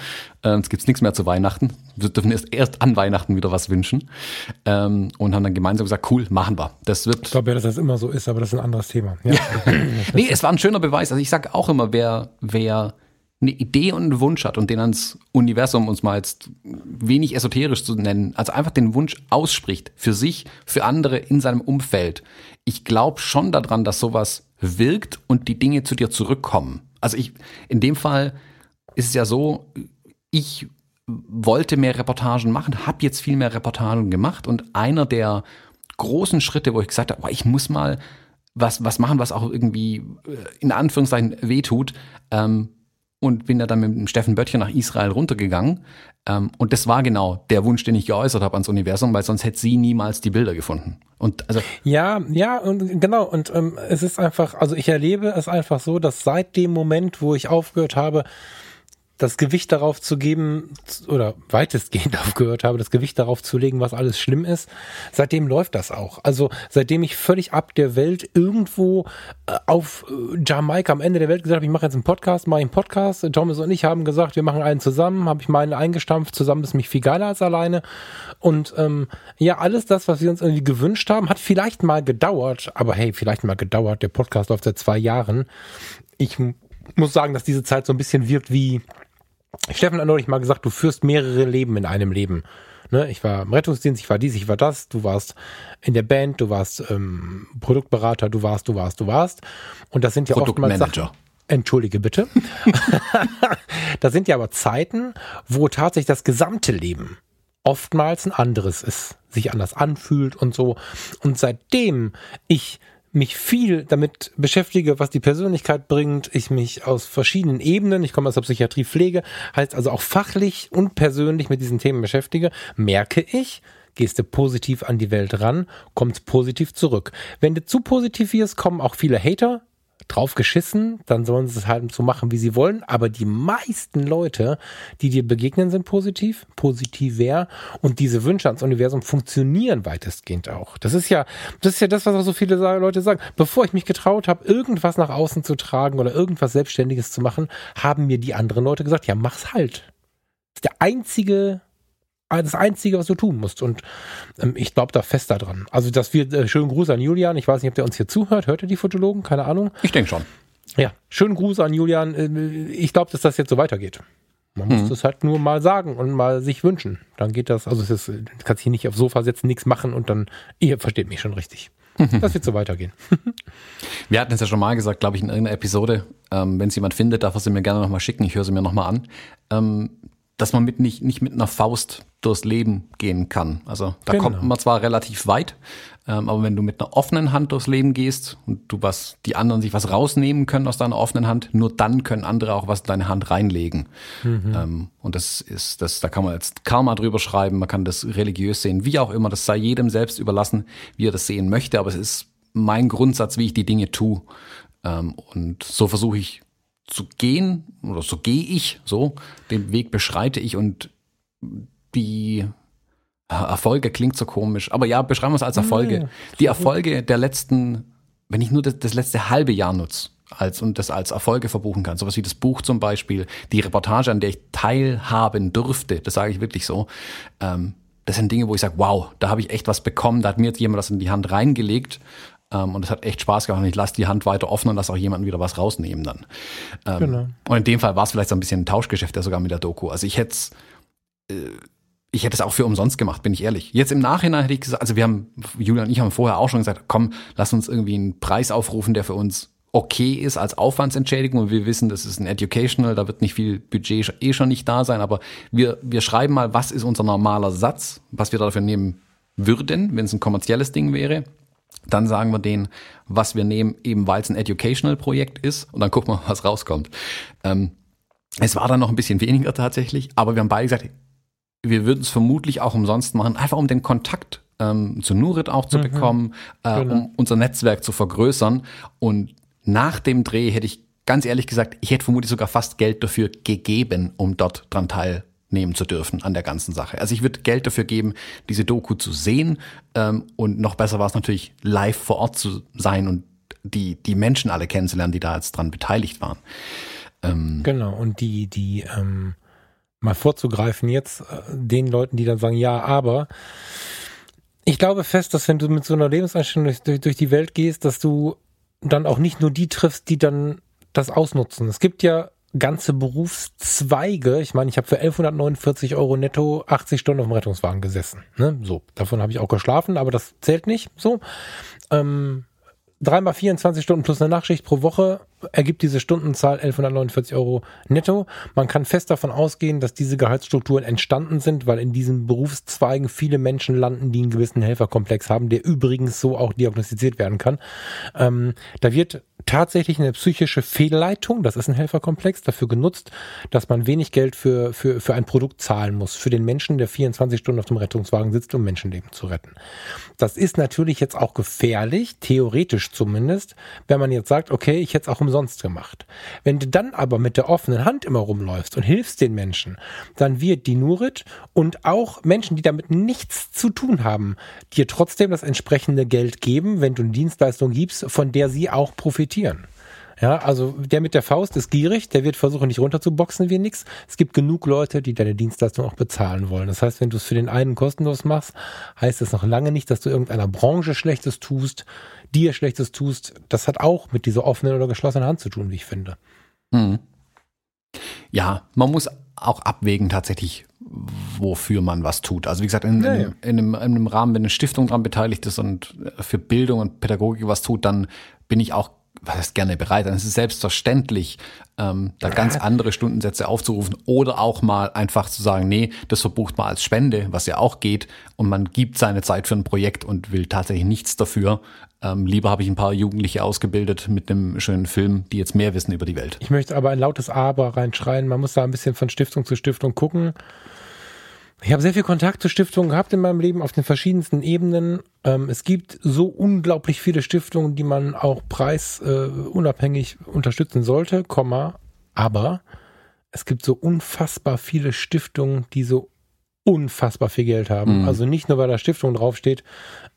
Ähm, es gibt nichts mehr zu Weihnachten. Wir dürfen erst, erst an Weihnachten wieder was wünschen. Ähm, und haben dann gemeinsam gesagt, cool, machen wir. Das wird. Ich glaube ja, dass das immer so ist, aber das ist ein anderes Thema. Ja. nee, es war ein schöner Beweis. Also ich sage auch immer, wer, wer eine Idee und einen Wunsch hat und den ans Universum, uns mal jetzt wenig esoterisch zu nennen, also einfach den Wunsch ausspricht, für sich, für andere in seinem Umfeld. Ich glaube schon daran, dass sowas wirkt und die Dinge zu dir zurückkommen. Also ich, in dem Fall ist es ja so, ich wollte mehr Reportagen machen, habe jetzt viel mehr Reportagen gemacht und einer der großen Schritte, wo ich gesagt habe, ich muss mal was, was machen, was auch irgendwie äh, in Anführungszeichen wehtut, ähm, und bin da dann mit dem Steffen Böttcher nach Israel runtergegangen. Ähm, und das war genau der Wunsch, den ich geäußert habe ans Universum, weil sonst hätte sie niemals die Bilder gefunden. Und also ja, ja, und genau, und ähm, es ist einfach, also ich erlebe es einfach so, dass seit dem Moment, wo ich aufgehört habe, das Gewicht darauf zu geben oder weitestgehend aufgehört habe, das Gewicht darauf zu legen, was alles schlimm ist. Seitdem läuft das auch. Also seitdem ich völlig ab der Welt irgendwo äh, auf äh, Jamaika am Ende der Welt gesagt habe, ich mache jetzt einen Podcast, mache einen Podcast. Thomas und ich haben gesagt, wir machen einen zusammen, habe ich meinen eingestampft, zusammen ist mich viel geiler als alleine. Und ähm, ja, alles das, was wir uns irgendwie gewünscht haben, hat vielleicht mal gedauert, aber hey, vielleicht mal gedauert. Der Podcast läuft seit zwei Jahren. Ich muss sagen, dass diese Zeit so ein bisschen wirkt wie Steffen hat neulich mal gesagt, du führst mehrere Leben in einem Leben. Ne, ich war im Rettungsdienst, ich war dies, ich war das, du warst in der Band, du warst ähm, Produktberater, du warst, du warst, du warst. Und das sind ja oftmals Sachen. Entschuldige bitte. das sind ja aber Zeiten, wo tatsächlich das gesamte Leben oftmals ein anderes ist, sich anders anfühlt und so. Und seitdem ich mich viel damit beschäftige, was die Persönlichkeit bringt, ich mich aus verschiedenen Ebenen, ich komme aus der Psychiatrie Pflege, heißt also auch fachlich und persönlich mit diesen Themen beschäftige, merke ich, gehst du positiv an die Welt ran, kommst positiv zurück. Wenn du zu positiv wirst, kommen auch viele Hater, drauf geschissen, dann sollen sie es halt so machen, wie sie wollen. Aber die meisten Leute, die dir begegnen, sind positiv, positiver und diese Wünsche ans Universum funktionieren weitestgehend auch. Das ist ja, das ist ja das, was auch so viele Leute sagen. Bevor ich mich getraut habe, irgendwas nach außen zu tragen oder irgendwas Selbstständiges zu machen, haben mir die anderen Leute gesagt, ja, mach's halt. Das ist der einzige das Einzige, was du tun musst. Und ähm, ich glaube da fest daran. Also, dass wir, äh, schönen Gruß an Julian. Ich weiß nicht, ob der uns hier zuhört. Hört er die Fotologen? Keine Ahnung. Ich denke schon. Ja, schönen Gruß an Julian. Äh, ich glaube, dass das jetzt so weitergeht. Man muss mhm. das halt nur mal sagen und mal sich wünschen. Dann geht das, also es ist, du kannst hier nicht aufs Sofa setzen, nichts machen und dann, ihr versteht mich schon richtig. Das wird so weitergehen. Wir hatten es ja schon mal gesagt, glaube ich, in irgendeiner Episode. Ähm, Wenn es jemand findet, darf er sie mir gerne nochmal schicken. Ich höre sie mir nochmal an. Ähm, dass man mit nicht, nicht mit einer Faust durchs Leben gehen kann. Also da genau. kommt man zwar relativ weit, ähm, aber wenn du mit einer offenen Hand durchs Leben gehst und du was, die anderen sich was rausnehmen können aus deiner offenen Hand, nur dann können andere auch was in deine Hand reinlegen. Mhm. Ähm, und das ist, das, da kann man jetzt Karma drüber schreiben, man kann das religiös sehen, wie auch immer, das sei jedem selbst überlassen, wie er das sehen möchte, aber es ist mein Grundsatz, wie ich die Dinge tue. Ähm, und so versuche ich zu gehen, oder so gehe ich, so, den Weg beschreite ich und die Erfolge klingt so komisch, aber ja, beschreiben wir es als Erfolge. Die Erfolge der letzten, wenn ich nur das, das letzte halbe Jahr nutze, als und das als Erfolge verbuchen kann. Sowas wie das Buch zum Beispiel, die Reportage, an der ich teilhaben durfte, das sage ich wirklich so. Ähm, das sind Dinge, wo ich sage, wow, da habe ich echt was bekommen, da hat mir jetzt jemand das in die Hand reingelegt und es hat echt Spaß gemacht und ich lasse die Hand weiter offen und lasse auch jemanden wieder was rausnehmen dann. Ähm, genau. Und in dem Fall war es vielleicht so ein bisschen ein Tauschgeschäft ja sogar mit der Doku. Also ich hätte äh, ich hätte es auch für umsonst gemacht, bin ich ehrlich. Jetzt im Nachhinein hätte ich gesagt, also wir haben, Julian und ich haben vorher auch schon gesagt, komm, lass uns irgendwie einen Preis aufrufen, der für uns okay ist als Aufwandsentschädigung und wir wissen, das ist ein Educational, da wird nicht viel Budget eh schon nicht da sein, aber wir, wir schreiben mal, was ist unser normaler Satz, was wir dafür nehmen würden, wenn es ein kommerzielles Ding wäre dann sagen wir denen, was wir nehmen, eben weil es ein Educational-Projekt ist und dann gucken wir, was rauskommt. Ähm, es war dann noch ein bisschen weniger tatsächlich, aber wir haben beide gesagt, wir würden es vermutlich auch umsonst machen, einfach um den Kontakt ähm, zu Nurit auch zu mhm, bekommen, äh, genau. um unser Netzwerk zu vergrößern. Und nach dem Dreh hätte ich ganz ehrlich gesagt, ich hätte vermutlich sogar fast Geld dafür gegeben, um dort dran teil nehmen zu dürfen an der ganzen Sache. Also ich würde Geld dafür geben, diese Doku zu sehen ähm, und noch besser war es natürlich, live vor Ort zu sein und die, die Menschen alle kennenzulernen, die da jetzt dran beteiligt waren. Ähm, genau, und die, die ähm, mal vorzugreifen jetzt, äh, den Leuten, die dann sagen, ja, aber ich glaube fest, dass wenn du mit so einer Lebenseinstellung durch, durch die Welt gehst, dass du dann auch nicht nur die triffst, die dann das ausnutzen. Es gibt ja ganze Berufszweige. Ich meine, ich habe für 1149 Euro netto 80 Stunden auf dem Rettungswagen gesessen. Ne? So, davon habe ich auch geschlafen, aber das zählt nicht. So, ähm, dreimal 24 Stunden plus eine Nachtschicht pro Woche ergibt diese Stundenzahl 1149 Euro netto. Man kann fest davon ausgehen, dass diese Gehaltsstrukturen entstanden sind, weil in diesen Berufszweigen viele Menschen landen, die einen gewissen Helferkomplex haben, der übrigens so auch diagnostiziert werden kann. Ähm, da wird tatsächlich eine psychische Fehlleitung, das ist ein Helferkomplex, dafür genutzt, dass man wenig Geld für, für, für ein Produkt zahlen muss, für den Menschen, der 24 Stunden auf dem Rettungswagen sitzt, um Menschenleben zu retten. Das ist natürlich jetzt auch gefährlich, theoretisch zumindest, wenn man jetzt sagt, okay, ich hätte es auch umsonst gemacht. Wenn du dann aber mit der offenen Hand immer rumläufst und hilfst den Menschen, dann wird die Nurit und auch Menschen, die damit nichts zu tun haben, dir trotzdem das entsprechende Geld geben, wenn du eine Dienstleistung gibst, von der sie auch profitieren. Ja, also der mit der Faust ist gierig, der wird versuchen, nicht runterzuboxen wie nix. Es gibt genug Leute, die deine Dienstleistung auch bezahlen wollen. Das heißt, wenn du es für den einen kostenlos machst, heißt es noch lange nicht, dass du irgendeiner Branche Schlechtes tust, dir Schlechtes tust. Das hat auch mit dieser offenen oder geschlossenen Hand zu tun, wie ich finde. Hm. Ja, man muss auch abwägen tatsächlich, wofür man was tut. Also wie gesagt, in, ja, ja. in, in, einem, in, einem, Rahmen, wenn eine Stiftung daran beteiligt ist und für Bildung und Pädagogik was tut, dann bin ich auch was heißt gerne bereit, dann ist es selbstverständlich, ähm, da ganz andere Stundensätze aufzurufen oder auch mal einfach zu sagen, nee, das verbucht man als Spende, was ja auch geht, und man gibt seine Zeit für ein Projekt und will tatsächlich nichts dafür. Ähm, lieber habe ich ein paar Jugendliche ausgebildet mit einem schönen Film, die jetzt mehr wissen über die Welt. Ich möchte aber ein lautes Aber reinschreien. Man muss da ein bisschen von Stiftung zu Stiftung gucken. Ich habe sehr viel Kontakt zu Stiftungen gehabt in meinem Leben auf den verschiedensten Ebenen. Ähm, es gibt so unglaublich viele Stiftungen, die man auch preisunabhängig äh, unterstützen sollte, Komma, aber es gibt so unfassbar viele Stiftungen, die so unfassbar viel Geld haben. Mhm. Also nicht nur, weil da Stiftung draufsteht.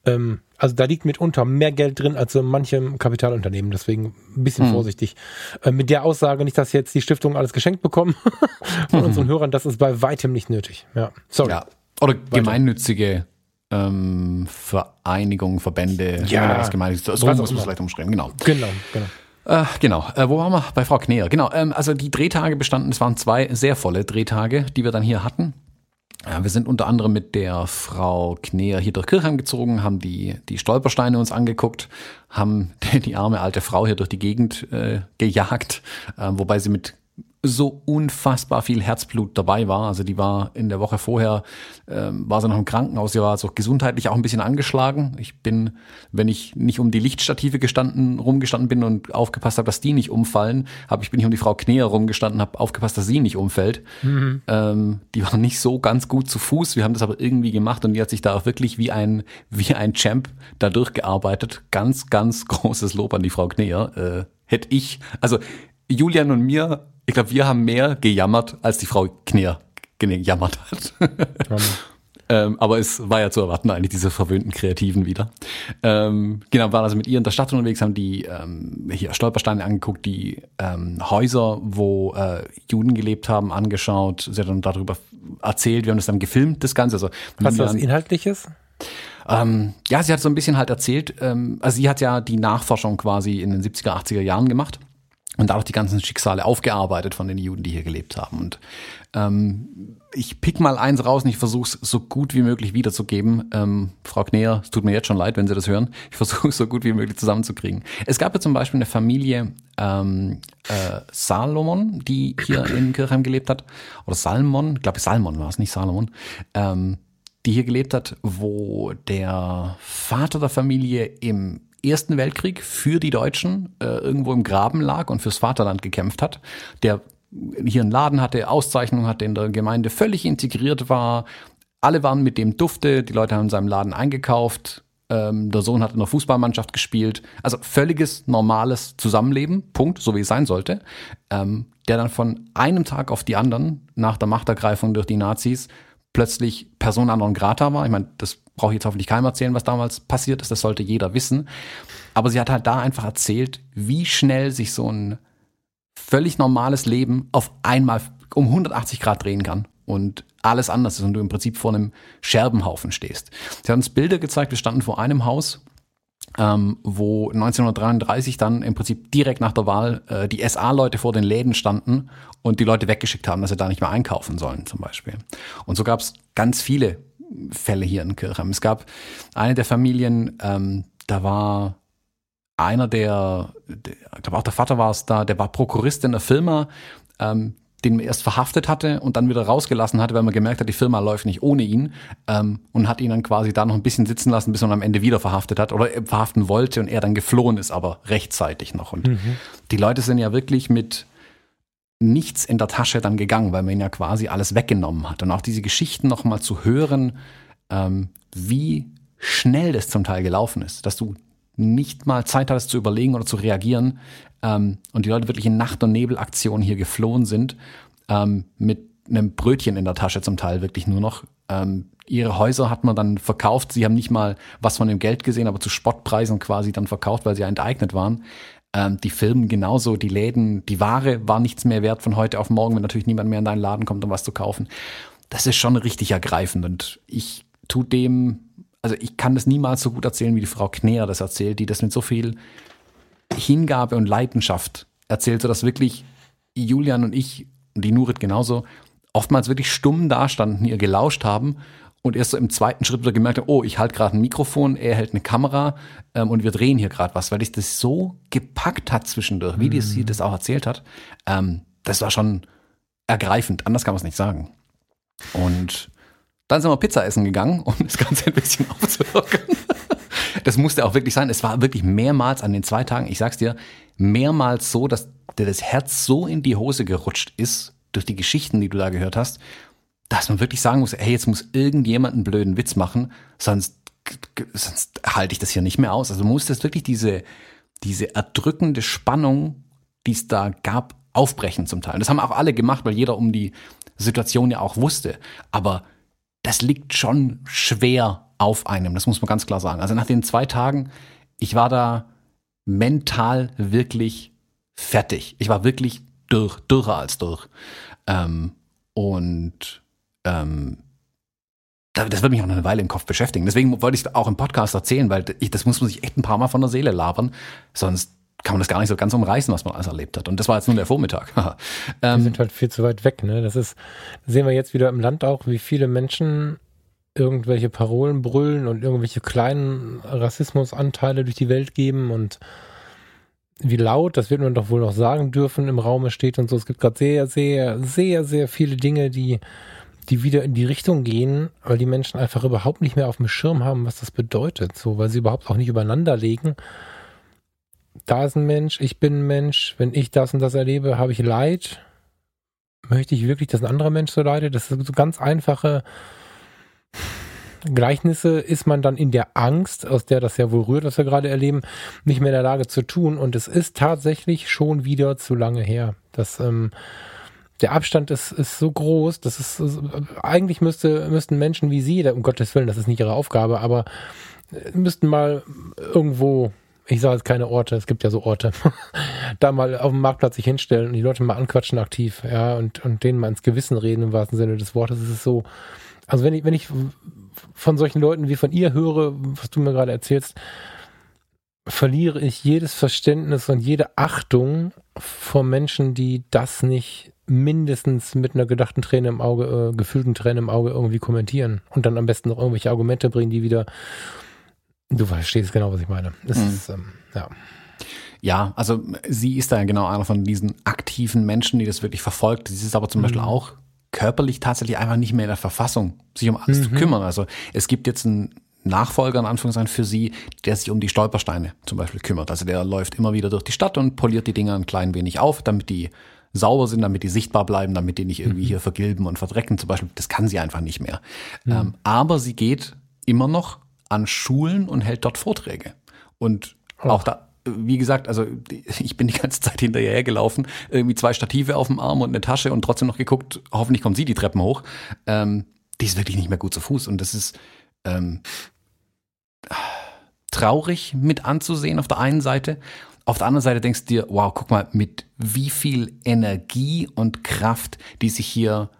Ähm, also da liegt mitunter mehr Geld drin als in manchem Kapitalunternehmen. Deswegen ein bisschen mhm. vorsichtig. Äh, mit der Aussage nicht, dass jetzt die Stiftungen alles geschenkt bekommen von mhm. unseren Hörern. Das ist bei weitem nicht nötig. Ja, sorry. Ja. Oder Weiter. gemeinnützige ähm, Vereinigungen, Verbände, ja, was gemeint ist. So muss man es vielleicht umschreiben. Genau. Genau, genau. Äh, genau. Äh, wo waren wir? Bei Frau Kneer. Genau. Ähm, also die Drehtage bestanden, es waren zwei sehr volle Drehtage, die wir dann hier hatten. Ja, wir sind unter anderem mit der Frau Kneer hier durch Kirchheim gezogen, haben die, die Stolpersteine uns angeguckt, haben die arme alte Frau hier durch die Gegend äh, gejagt, äh, wobei sie mit so unfassbar viel Herzblut dabei war. Also die war in der Woche vorher, ähm, war sie noch im Krankenhaus, sie war so gesundheitlich auch ein bisschen angeschlagen. Ich bin, wenn ich nicht um die Lichtstative gestanden, rumgestanden bin und aufgepasst habe, dass die nicht umfallen, habe ich bin ich um die Frau Kneer rumgestanden, habe aufgepasst, dass sie nicht umfällt. Mhm. Ähm, die war nicht so ganz gut zu Fuß. Wir haben das aber irgendwie gemacht und die hat sich da auch wirklich wie ein, wie ein Champ da durchgearbeitet. Ganz, ganz großes Lob an die Frau Kneer. Äh, hätte ich, also Julian und mir ich glaube, wir haben mehr gejammert, als die Frau Kneer gejammert hat. ähm, aber es war ja zu erwarten, eigentlich diese verwöhnten Kreativen wieder. Ähm, genau, waren also mit ihr in der Stadt unterwegs, haben die ähm, hier Stolpersteine angeguckt, die ähm, Häuser, wo äh, Juden gelebt haben, angeschaut. Sie hat dann darüber erzählt, wir haben das dann gefilmt, das Ganze. Also, Was was Inhaltliches? Ähm, ja, sie hat so ein bisschen halt erzählt, ähm, also sie hat ja die Nachforschung quasi in den 70er, 80er Jahren gemacht und dadurch die ganzen Schicksale aufgearbeitet von den Juden, die hier gelebt haben. Und ähm, ich pick mal eins raus und ich versuche es so gut wie möglich wiederzugeben. Ähm, Frau Kneer, es tut mir jetzt schon leid, wenn Sie das hören. Ich versuche es so gut wie möglich zusammenzukriegen. Es gab ja zum Beispiel eine Familie ähm, äh, Salomon, die hier in Kirchheim gelebt hat. Oder Salmon, ich glaube Salmon war es, nicht Salomon. Ähm, die hier gelebt hat, wo der Vater der Familie im Ersten Weltkrieg für die Deutschen äh, irgendwo im Graben lag und fürs Vaterland gekämpft hat, der hier einen Laden hatte, Auszeichnung hatte, in der Gemeinde völlig integriert war. Alle waren mit dem Dufte, die Leute haben in seinem Laden eingekauft. Ähm, der Sohn hat in der Fußballmannschaft gespielt. Also völliges normales Zusammenleben, Punkt, so wie es sein sollte. Ähm, der dann von einem Tag auf die anderen nach der Machtergreifung durch die Nazis plötzlich Persona non grata war. Ich meine, das brauche ich jetzt hoffentlich keinem erzählen, was damals passiert ist. Das sollte jeder wissen. Aber sie hat halt da einfach erzählt, wie schnell sich so ein völlig normales Leben auf einmal um 180 Grad drehen kann und alles anders ist und du im Prinzip vor einem Scherbenhaufen stehst. Sie hat uns Bilder gezeigt, wir standen vor einem Haus, ähm, wo 1933 dann im Prinzip direkt nach der Wahl äh, die SA-Leute vor den Läden standen und die Leute weggeschickt haben, dass sie da nicht mehr einkaufen sollen zum Beispiel. Und so gab es ganz viele Fälle hier in Kirchheim. Es gab eine der Familien, ähm, da war einer der, der, ich glaube auch der Vater war es da, der war Prokurist in der Firma, ähm, den man erst verhaftet hatte und dann wieder rausgelassen hatte, weil man gemerkt hat, die Firma läuft nicht ohne ihn ähm, und hat ihn dann quasi da noch ein bisschen sitzen lassen, bis man am Ende wieder verhaftet hat oder verhaften wollte und er dann geflohen ist, aber rechtzeitig noch. Und mhm. die Leute sind ja wirklich mit nichts in der Tasche dann gegangen, weil man ja quasi alles weggenommen hat. Und auch diese Geschichten nochmal zu hören, ähm, wie schnell das zum Teil gelaufen ist, dass du nicht mal Zeit hattest zu überlegen oder zu reagieren ähm, und die Leute wirklich in Nacht- und Nebelaktionen hier geflohen sind, ähm, mit einem Brötchen in der Tasche zum Teil wirklich nur noch. Ähm, ihre Häuser hat man dann verkauft. Sie haben nicht mal was von dem Geld gesehen, aber zu Spottpreisen quasi dann verkauft, weil sie ja enteignet waren. Ähm, die Firmen genauso, die Läden, die Ware war nichts mehr wert von heute auf morgen, wenn natürlich niemand mehr in deinen Laden kommt, um was zu kaufen. Das ist schon richtig ergreifend und ich tu dem, also ich kann das niemals so gut erzählen, wie die Frau Kneer das erzählt, die das mit so viel Hingabe und Leidenschaft erzählt, so dass wirklich Julian und ich und die Nurit genauso oftmals wirklich stumm dastanden, ihr gelauscht haben und erst so im zweiten Schritt wieder gemerkt haben, oh, ich halte gerade ein Mikrofon, er hält eine Kamera ähm, und wir drehen hier gerade was, weil ich das so gepackt hat zwischendurch, wie mhm. sie das auch erzählt hat. Ähm, das war schon ergreifend, anders kann man es nicht sagen. Und dann sind wir Pizza essen gegangen, um das Ganze ein bisschen aufzulockern. Das musste auch wirklich sein. Es war wirklich mehrmals an den zwei Tagen, ich sag's dir, mehrmals so, dass dir das Herz so in die Hose gerutscht ist durch die Geschichten, die du da gehört hast, dass man wirklich sagen muss, hey, jetzt muss irgendjemand einen blöden Witz machen, sonst, sonst halte ich das hier nicht mehr aus. Also muss das wirklich diese, diese erdrückende Spannung, die es da gab, aufbrechen zum Teil. Und das haben auch alle gemacht, weil jeder um die Situation ja auch wusste. Aber das liegt schon schwer auf einem, das muss man ganz klar sagen. Also nach den zwei Tagen, ich war da mental wirklich fertig. Ich war wirklich durch, dürrer als durch. Ähm, und ähm, das wird mich auch noch eine Weile im Kopf beschäftigen. Deswegen wollte ich es auch im Podcast erzählen, weil ich, das muss man sich echt ein paar Mal von der Seele labern. Sonst kann man das gar nicht so ganz umreißen, was man alles erlebt hat. Und das war jetzt nur der Vormittag. ähm, wir sind halt viel zu weit weg. Ne? Das ist, sehen wir jetzt wieder im Land auch, wie viele Menschen irgendwelche Parolen brüllen und irgendwelche kleinen Rassismusanteile durch die Welt geben und wie laut, das wird man doch wohl noch sagen dürfen, im Raume steht und so. Es gibt gerade sehr, sehr, sehr, sehr viele Dinge, die, die wieder in die Richtung gehen, weil die Menschen einfach überhaupt nicht mehr auf dem Schirm haben, was das bedeutet, so, weil sie überhaupt auch nicht übereinander legen. Da ist ein Mensch, ich bin ein Mensch, wenn ich das und das erlebe, habe ich Leid. Möchte ich wirklich, dass ein anderer Mensch so leidet? Das sind so ganz einfache, Gleichnisse ist man dann in der Angst, aus der das ja wohl rührt, was wir gerade erleben, nicht mehr in der Lage zu tun. Und es ist tatsächlich schon wieder zu lange her. Das, ähm, der Abstand ist, ist so groß, dass es eigentlich müsste, müssten Menschen wie Sie, um Gottes Willen, das ist nicht Ihre Aufgabe, aber äh, müssten mal irgendwo ich sage jetzt keine Orte, es gibt ja so Orte, da mal auf dem Marktplatz sich hinstellen und die Leute mal anquatschen aktiv, ja, und, und denen mal ins Gewissen reden im wahrsten Sinne des Wortes. Es ist so, also wenn ich, wenn ich von solchen Leuten wie von ihr höre, was du mir gerade erzählst, verliere ich jedes Verständnis und jede Achtung vor Menschen, die das nicht mindestens mit einer gedachten Träne im Auge, äh, gefühlten Träne im Auge irgendwie kommentieren und dann am besten noch irgendwelche Argumente bringen, die wieder, du verstehst genau, was ich meine. Das mhm. ist, ähm, ja. Ja, also sie ist da ja genau einer von diesen aktiven Menschen, die das wirklich verfolgt. Sie ist aber zum mhm. Beispiel auch körperlich tatsächlich einfach nicht mehr in der Verfassung, sich um alles mhm. zu kümmern. Also es gibt jetzt einen Nachfolger in Anführungszeichen für sie, der sich um die Stolpersteine zum Beispiel kümmert. Also der läuft immer wieder durch die Stadt und poliert die Dinger ein klein wenig auf, damit die sauber sind, damit die sichtbar bleiben, damit die nicht irgendwie mhm. hier vergilben und verdrecken zum Beispiel. Das kann sie einfach nicht mehr. Mhm. Ähm, aber sie geht immer noch an Schulen und hält dort Vorträge. Und oh. auch da wie gesagt, also ich bin die ganze Zeit hinterher gelaufen, irgendwie zwei Stative auf dem Arm und eine Tasche und trotzdem noch geguckt, hoffentlich kommt sie die Treppen hoch. Ähm, die ist wirklich nicht mehr gut zu Fuß und das ist ähm, traurig mit anzusehen auf der einen Seite. Auf der anderen Seite denkst du dir, wow, guck mal, mit wie viel Energie und Kraft die sich hier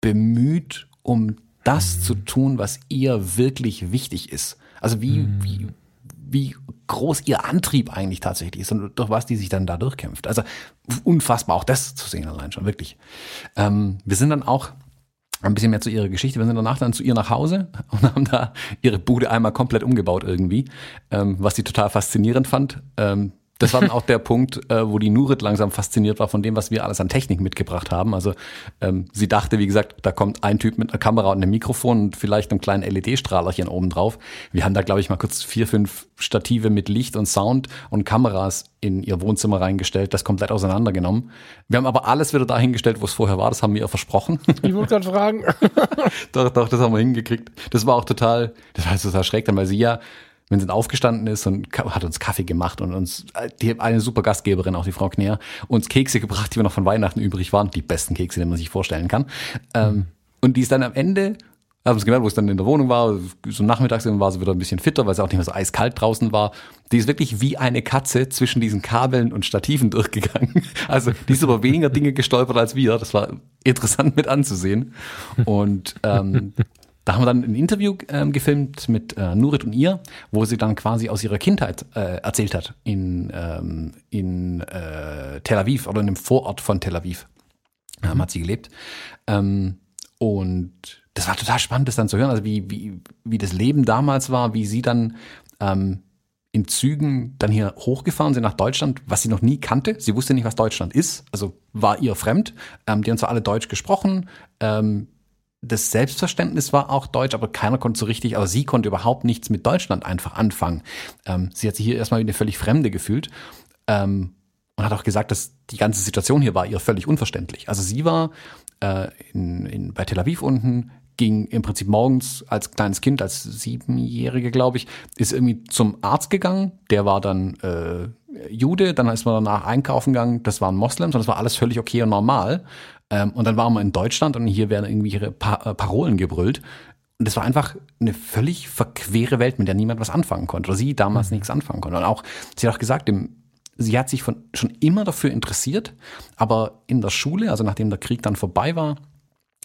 bemüht, um das mhm. zu tun, was ihr wirklich wichtig ist. Also wie, mhm. wie, wie groß ihr Antrieb eigentlich tatsächlich ist und durch was die sich dann da durchkämpft. Also unfassbar auch das zu sehen allein schon, wirklich. Ähm, wir sind dann auch ein bisschen mehr zu ihrer Geschichte. Wir sind danach dann zu ihr nach Hause und haben da ihre Bude einmal komplett umgebaut irgendwie, ähm, was sie total faszinierend fand. Ähm, Das war dann auch der Punkt, äh, wo die Nurit langsam fasziniert war von dem, was wir alles an Technik mitgebracht haben. Also ähm, sie dachte, wie gesagt, da kommt ein Typ mit einer Kamera und einem Mikrofon und vielleicht einem kleinen LED-Strahlerchen oben drauf. Wir haben da, glaube ich, mal kurz vier, fünf Stative mit Licht und Sound und Kameras in ihr Wohnzimmer reingestellt, das komplett auseinandergenommen. Wir haben aber alles wieder dahingestellt, wo es vorher war, das haben wir ihr versprochen. Ich wollte gerade fragen. doch, doch, das haben wir hingekriegt. Das war auch total, das war total schräg, dann, weil sie ja wenn sie aufgestanden ist und hat uns Kaffee gemacht und uns, die eine super Gastgeberin, auch die Frau Kner, uns Kekse gebracht, die wir noch von Weihnachten übrig waren. Die besten Kekse, die man sich vorstellen kann. Mhm. und die ist dann am Ende, haben es gemerkt, wo es dann in der Wohnung war, so nachmittags war sie wieder ein bisschen fitter, weil es auch nicht mehr so eiskalt draußen war. Die ist wirklich wie eine Katze zwischen diesen Kabeln und Stativen durchgegangen. Also die ist über weniger Dinge gestolpert als wir. Das war interessant mit anzusehen. Und ähm, da haben wir dann ein Interview ähm, gefilmt mit äh, Nurit und ihr, wo sie dann quasi aus ihrer Kindheit äh, erzählt hat in, ähm, in äh, Tel Aviv oder in einem Vorort von Tel Aviv. Ähm, mhm. Hat sie gelebt. Ähm, und das war total spannend, das dann zu hören, also wie, wie, wie das Leben damals war, wie sie dann ähm, in Zügen dann hier hochgefahren sind nach Deutschland, was sie noch nie kannte. Sie wusste nicht, was Deutschland ist, also war ihr fremd. Ähm, die haben zwar alle Deutsch gesprochen, ähm, das Selbstverständnis war auch deutsch, aber keiner konnte so richtig, aber sie konnte überhaupt nichts mit Deutschland einfach anfangen. Ähm, sie hat sich hier erstmal wie eine völlig Fremde gefühlt ähm, und hat auch gesagt, dass die ganze Situation hier war ihr völlig unverständlich. Also sie war äh, in, in, bei Tel Aviv unten, ging im Prinzip morgens als kleines Kind, als Siebenjährige, glaube ich, ist irgendwie zum Arzt gegangen. Der war dann äh, Jude, dann ist man danach einkaufen gegangen, das waren Moslems und das war alles völlig okay und normal. Ähm, und dann waren wir in Deutschland und hier werden irgendwie ihre pa äh, Parolen gebrüllt. Und das war einfach eine völlig verquere Welt, mit der niemand was anfangen konnte. Oder sie damals mhm. nichts anfangen konnte. Und auch, sie hat auch gesagt, dem, sie hat sich von, schon immer dafür interessiert, aber in der Schule, also nachdem der Krieg dann vorbei war,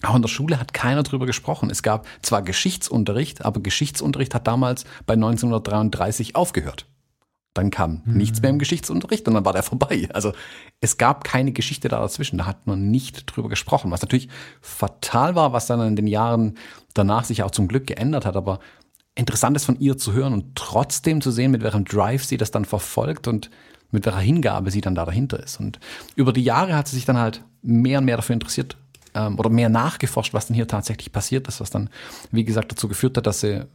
auch in der Schule hat keiner drüber gesprochen. Es gab zwar Geschichtsunterricht, aber Geschichtsunterricht hat damals bei 1933 aufgehört. Dann kam mhm. nichts mehr im Geschichtsunterricht und dann war der vorbei. Also es gab keine Geschichte da dazwischen. Da hat man nicht drüber gesprochen, was natürlich fatal war, was dann in den Jahren danach sich auch zum Glück geändert hat. Aber interessant ist von ihr zu hören und trotzdem zu sehen, mit welchem Drive sie das dann verfolgt und mit welcher Hingabe sie dann da dahinter ist. Und über die Jahre hat sie sich dann halt mehr und mehr dafür interessiert ähm, oder mehr nachgeforscht, was denn hier tatsächlich passiert ist, was dann, wie gesagt, dazu geführt hat, dass sie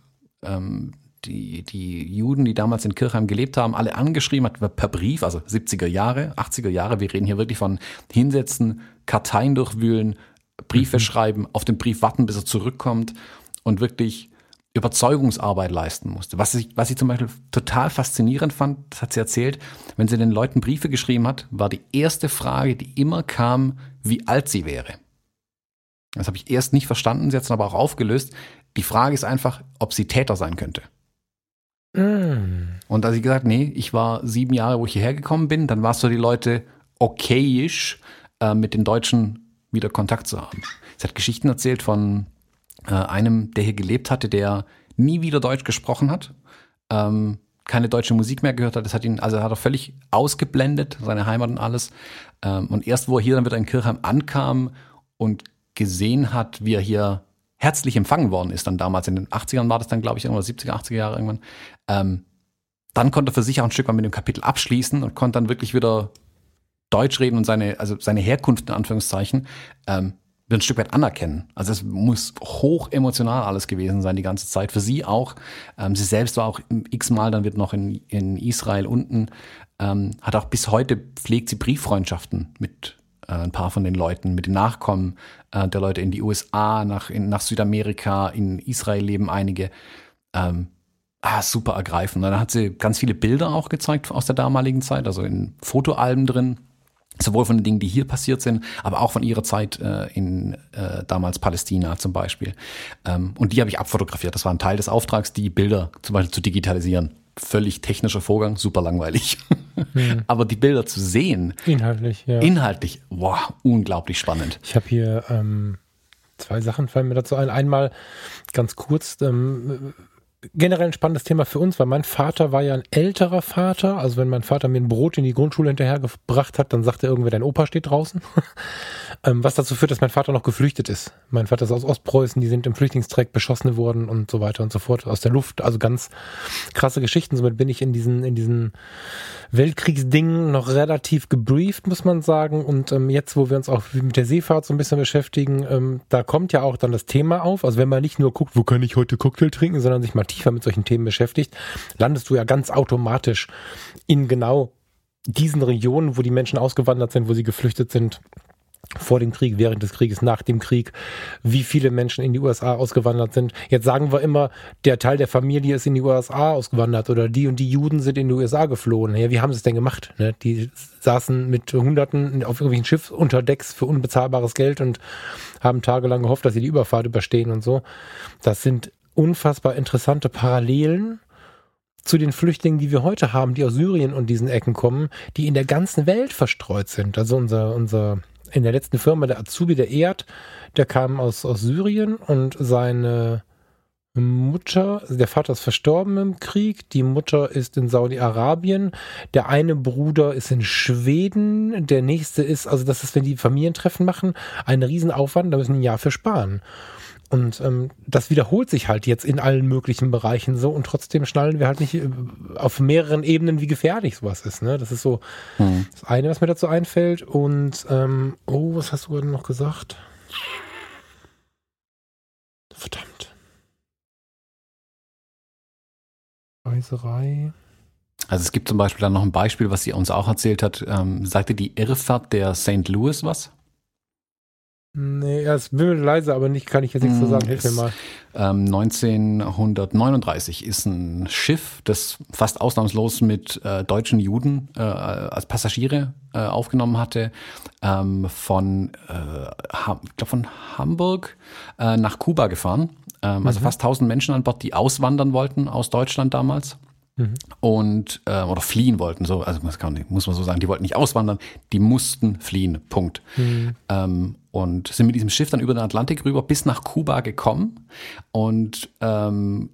ähm, die, die Juden, die damals in Kirchheim gelebt haben, alle angeschrieben hat per Brief, also 70er Jahre, 80er Jahre. Wir reden hier wirklich von Hinsetzen, Karteien durchwühlen, Briefe mhm. schreiben, auf den Brief warten, bis er zurückkommt und wirklich Überzeugungsarbeit leisten musste. Was ich, was ich zum Beispiel total faszinierend fand, das hat sie erzählt, wenn sie den Leuten Briefe geschrieben hat, war die erste Frage, die immer kam, wie alt sie wäre. Das habe ich erst nicht verstanden, sie hat es aber auch aufgelöst. Die Frage ist einfach, ob sie Täter sein könnte. Mm. Und als ich gesagt, nee, ich war sieben Jahre, wo ich hierher gekommen bin, dann war es für die Leute okayisch, äh, mit den Deutschen wieder Kontakt zu haben. Sie hat Geschichten erzählt von äh, einem, der hier gelebt hatte, der nie wieder Deutsch gesprochen hat, ähm, keine deutsche Musik mehr gehört hat. Das hat ihn, also hat er völlig ausgeblendet, seine Heimat und alles. Ähm, und erst, wo er hier dann wieder in Kirchheim ankam und gesehen hat, wie er hier herzlich empfangen worden ist, dann damals in den 80ern war das dann, glaube ich, irgendwann 70er, 80er Jahre irgendwann, ähm, dann konnte er für sich auch ein Stück weit mit dem Kapitel abschließen und konnte dann wirklich wieder Deutsch reden und seine, also seine Herkunft in Anführungszeichen, ähm, ein Stück weit anerkennen. Also es muss hoch emotional alles gewesen sein die ganze Zeit. Für sie auch. Ähm, sie selbst war auch x-mal, dann wird noch in, in Israel unten, ähm, hat auch bis heute pflegt sie Brieffreundschaften mit äh, ein paar von den Leuten, mit den Nachkommen äh, der Leute in die USA, nach, in, nach Südamerika, in Israel leben einige. Ähm, ah, super ergreifend. dann hat sie ganz viele Bilder auch gezeigt aus der damaligen Zeit, also in Fotoalben drin, sowohl von den Dingen, die hier passiert sind, aber auch von ihrer Zeit äh, in äh, damals Palästina zum Beispiel. Ähm, und die habe ich abfotografiert. Das war ein Teil des Auftrags, die Bilder zum Beispiel zu digitalisieren völlig technischer Vorgang, super langweilig. Mhm. Aber die Bilder zu sehen, inhaltlich, ja. Inhaltlich, wow, unglaublich spannend. Ich habe hier ähm, zwei Sachen fallen mir dazu ein. Einmal ganz kurz, ähm, generell ein spannendes Thema für uns, weil mein Vater war ja ein älterer Vater. Also wenn mein Vater mir ein Brot in die Grundschule hinterhergebracht hat, dann sagte irgendwer, dein Opa steht draußen. ähm, was dazu führt, dass mein Vater noch geflüchtet ist. Mein Vater ist aus Ostpreußen, die sind im Flüchtlingsträg beschossen worden und so weiter und so fort aus der Luft. Also ganz krasse Geschichten. Somit bin ich in diesen, in diesen Weltkriegsdingen noch relativ gebrieft, muss man sagen. Und ähm, jetzt, wo wir uns auch mit der Seefahrt so ein bisschen beschäftigen, ähm, da kommt ja auch dann das Thema auf. Also wenn man nicht nur guckt, wo kann ich heute Cocktail trinken, sondern sich mal tiefer mit solchen Themen beschäftigt, landest du ja ganz automatisch in genau diesen Regionen, wo die Menschen ausgewandert sind, wo sie geflüchtet sind, vor dem Krieg, während des Krieges, nach dem Krieg, wie viele Menschen in die USA ausgewandert sind. Jetzt sagen wir immer, der Teil der Familie ist in die USA ausgewandert oder die und die Juden sind in die USA geflohen. Ja, wie haben sie es denn gemacht? Ne? Die saßen mit Hunderten auf irgendwelchen Schiff unter Decks für unbezahlbares Geld und haben tagelang gehofft, dass sie die Überfahrt überstehen und so. Das sind unfassbar interessante Parallelen zu den Flüchtlingen, die wir heute haben, die aus Syrien und diesen Ecken kommen, die in der ganzen Welt verstreut sind. Also unser, unser in der letzten Firma, der Azubi, der Erd, der kam aus, aus Syrien und seine Mutter, der Vater ist verstorben im Krieg, die Mutter ist in Saudi-Arabien, der eine Bruder ist in Schweden, der nächste ist, also das ist, wenn die Familientreffen machen, ein Riesenaufwand, da müssen wir ein Jahr für sparen. Und ähm, das wiederholt sich halt jetzt in allen möglichen Bereichen so und trotzdem schnallen wir halt nicht äh, auf mehreren Ebenen, wie gefährlich sowas ist. Ne? Das ist so hm. das eine, was mir dazu einfällt. Und ähm, oh, was hast du gerade noch gesagt? Verdammt. Reiserei. Also es gibt zum Beispiel dann noch ein Beispiel, was sie uns auch erzählt hat. Ähm, sagte die Irrfahrt der St. Louis was? Nee, er ist wimmelt leise, aber nicht, kann ich jetzt nichts so sagen. Hilf mir mal. Ähm, 1939 ist ein Schiff, das fast ausnahmslos mit äh, deutschen Juden äh, als Passagiere äh, aufgenommen hatte, ähm, von, äh, ich glaub von Hamburg äh, nach Kuba gefahren. Ähm, also mhm. fast 1000 Menschen an Bord, die auswandern wollten aus Deutschland damals. Mhm. Und äh, oder fliehen wollten, so, also das kann, muss man so sagen, die wollten nicht auswandern, die mussten fliehen. Punkt. Mhm. Ähm, und sind mit diesem Schiff dann über den Atlantik rüber bis nach Kuba gekommen und ähm,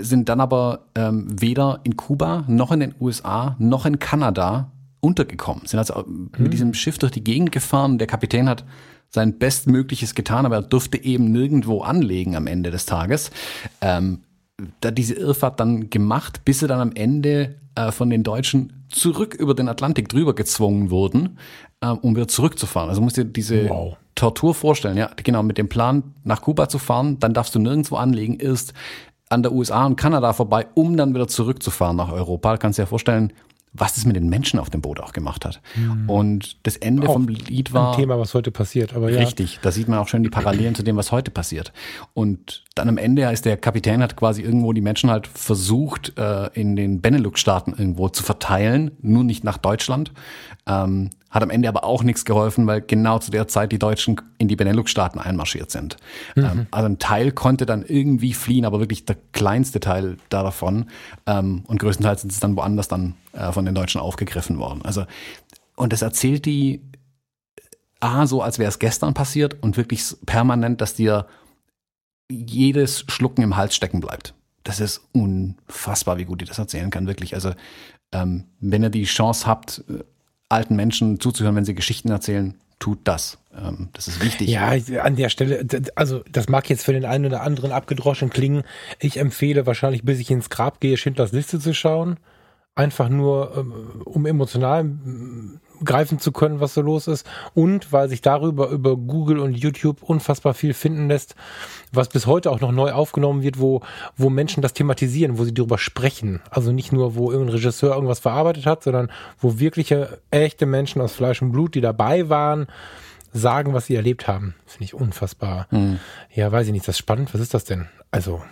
sind dann aber ähm, weder in Kuba noch in den USA noch in Kanada untergekommen. Sind also mhm. mit diesem Schiff durch die Gegend gefahren. Der Kapitän hat sein Bestmögliches getan, aber er durfte eben nirgendwo anlegen am Ende des Tages. Ähm, da diese Irrfahrt dann gemacht, bis sie dann am Ende äh, von den Deutschen zurück über den Atlantik drüber gezwungen wurden, äh, um wieder zurückzufahren. Also musst du dir diese wow. Tortur vorstellen, ja, genau, mit dem Plan, nach Kuba zu fahren, dann darfst du nirgendwo anlegen, erst an der USA und Kanada vorbei, um dann wieder zurückzufahren nach Europa. Kannst du dir vorstellen, was das mit den Menschen auf dem Boot auch gemacht hat. Mhm. Und das Ende auch vom Lied war. Ein Thema, was heute passiert, aber ja. Richtig, da sieht man auch schon die Parallelen zu dem, was heute passiert. Und dann am Ende ist der Kapitän hat quasi irgendwo die Menschen halt versucht, äh, in den Benelux-Staaten irgendwo zu verteilen, nur nicht nach Deutschland. Ähm, hat am Ende aber auch nichts geholfen, weil genau zu der Zeit die Deutschen in die Benelux-Staaten einmarschiert sind. Mhm. Ähm, also ein Teil konnte dann irgendwie fliehen, aber wirklich der kleinste Teil da davon. Ähm, und größtenteils sind es dann woanders dann äh, von den Deutschen aufgegriffen worden. Also, und das erzählt die A, so als wäre es gestern passiert und wirklich permanent, dass dir jedes Schlucken im Hals stecken bleibt. Das ist unfassbar, wie gut die das erzählen kann, wirklich. Also, ähm, wenn ihr die Chance habt, äh, alten Menschen zuzuhören, wenn sie Geschichten erzählen, tut das. Ähm, das ist wichtig. Ja, an der Stelle, also das mag jetzt für den einen oder anderen abgedroschen klingen. Ich empfehle wahrscheinlich, bis ich ins Grab gehe, Schindlers Liste zu schauen. Einfach nur, ähm, um emotional greifen zu können, was so los ist. Und weil sich darüber über Google und YouTube unfassbar viel finden lässt, was bis heute auch noch neu aufgenommen wird, wo, wo Menschen das thematisieren, wo sie darüber sprechen. Also nicht nur, wo irgendein Regisseur irgendwas verarbeitet hat, sondern wo wirkliche, echte Menschen aus Fleisch und Blut, die dabei waren, sagen, was sie erlebt haben. Finde ich unfassbar. Mhm. Ja, weiß ich nicht. Das ist spannend. Was ist das denn? Also,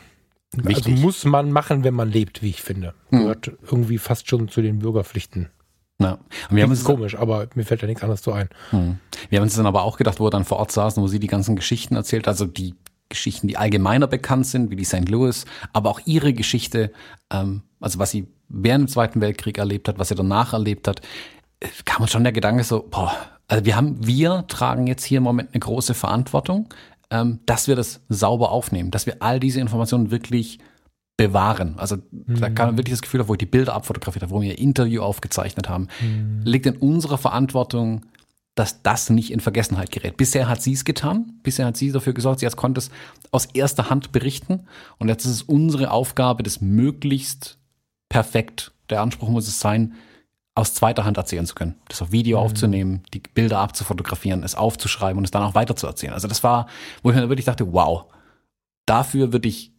also muss man machen, wenn man lebt, wie ich finde. Mhm. Gehört irgendwie fast schon zu den Bürgerpflichten. Ja. Und wir haben uns komisch, aber mir fällt ja nichts anderes zu ein. Hm. Wir haben uns dann aber auch gedacht, wo wir dann vor Ort saßen, wo sie die ganzen Geschichten erzählt, also die Geschichten, die allgemeiner bekannt sind, wie die St. Louis, aber auch ihre Geschichte, ähm, also was sie während dem Zweiten Weltkrieg erlebt hat, was sie danach erlebt hat, äh, kam uns schon der Gedanke so, boah, also wir haben, wir tragen jetzt hier im Moment eine große Verantwortung, ähm, dass wir das sauber aufnehmen, dass wir all diese Informationen wirklich bewahren. Also mhm. da kann man wirklich das Gefühl haben, wo ich die Bilder abfotografiert habe, wo wir ihr Interview aufgezeichnet haben, mhm. liegt in unserer Verantwortung, dass das nicht in Vergessenheit gerät. Bisher hat sie es getan, bisher hat sie dafür gesorgt, sie konnte es aus erster Hand berichten und jetzt ist es unsere Aufgabe, das möglichst perfekt der Anspruch muss es sein, aus zweiter Hand erzählen zu können. Das auf Video mhm. aufzunehmen, die Bilder abzufotografieren, es aufzuschreiben und es dann auch weiter zu erzählen. Also das war, wo ich mir wirklich dachte, wow, dafür würde ich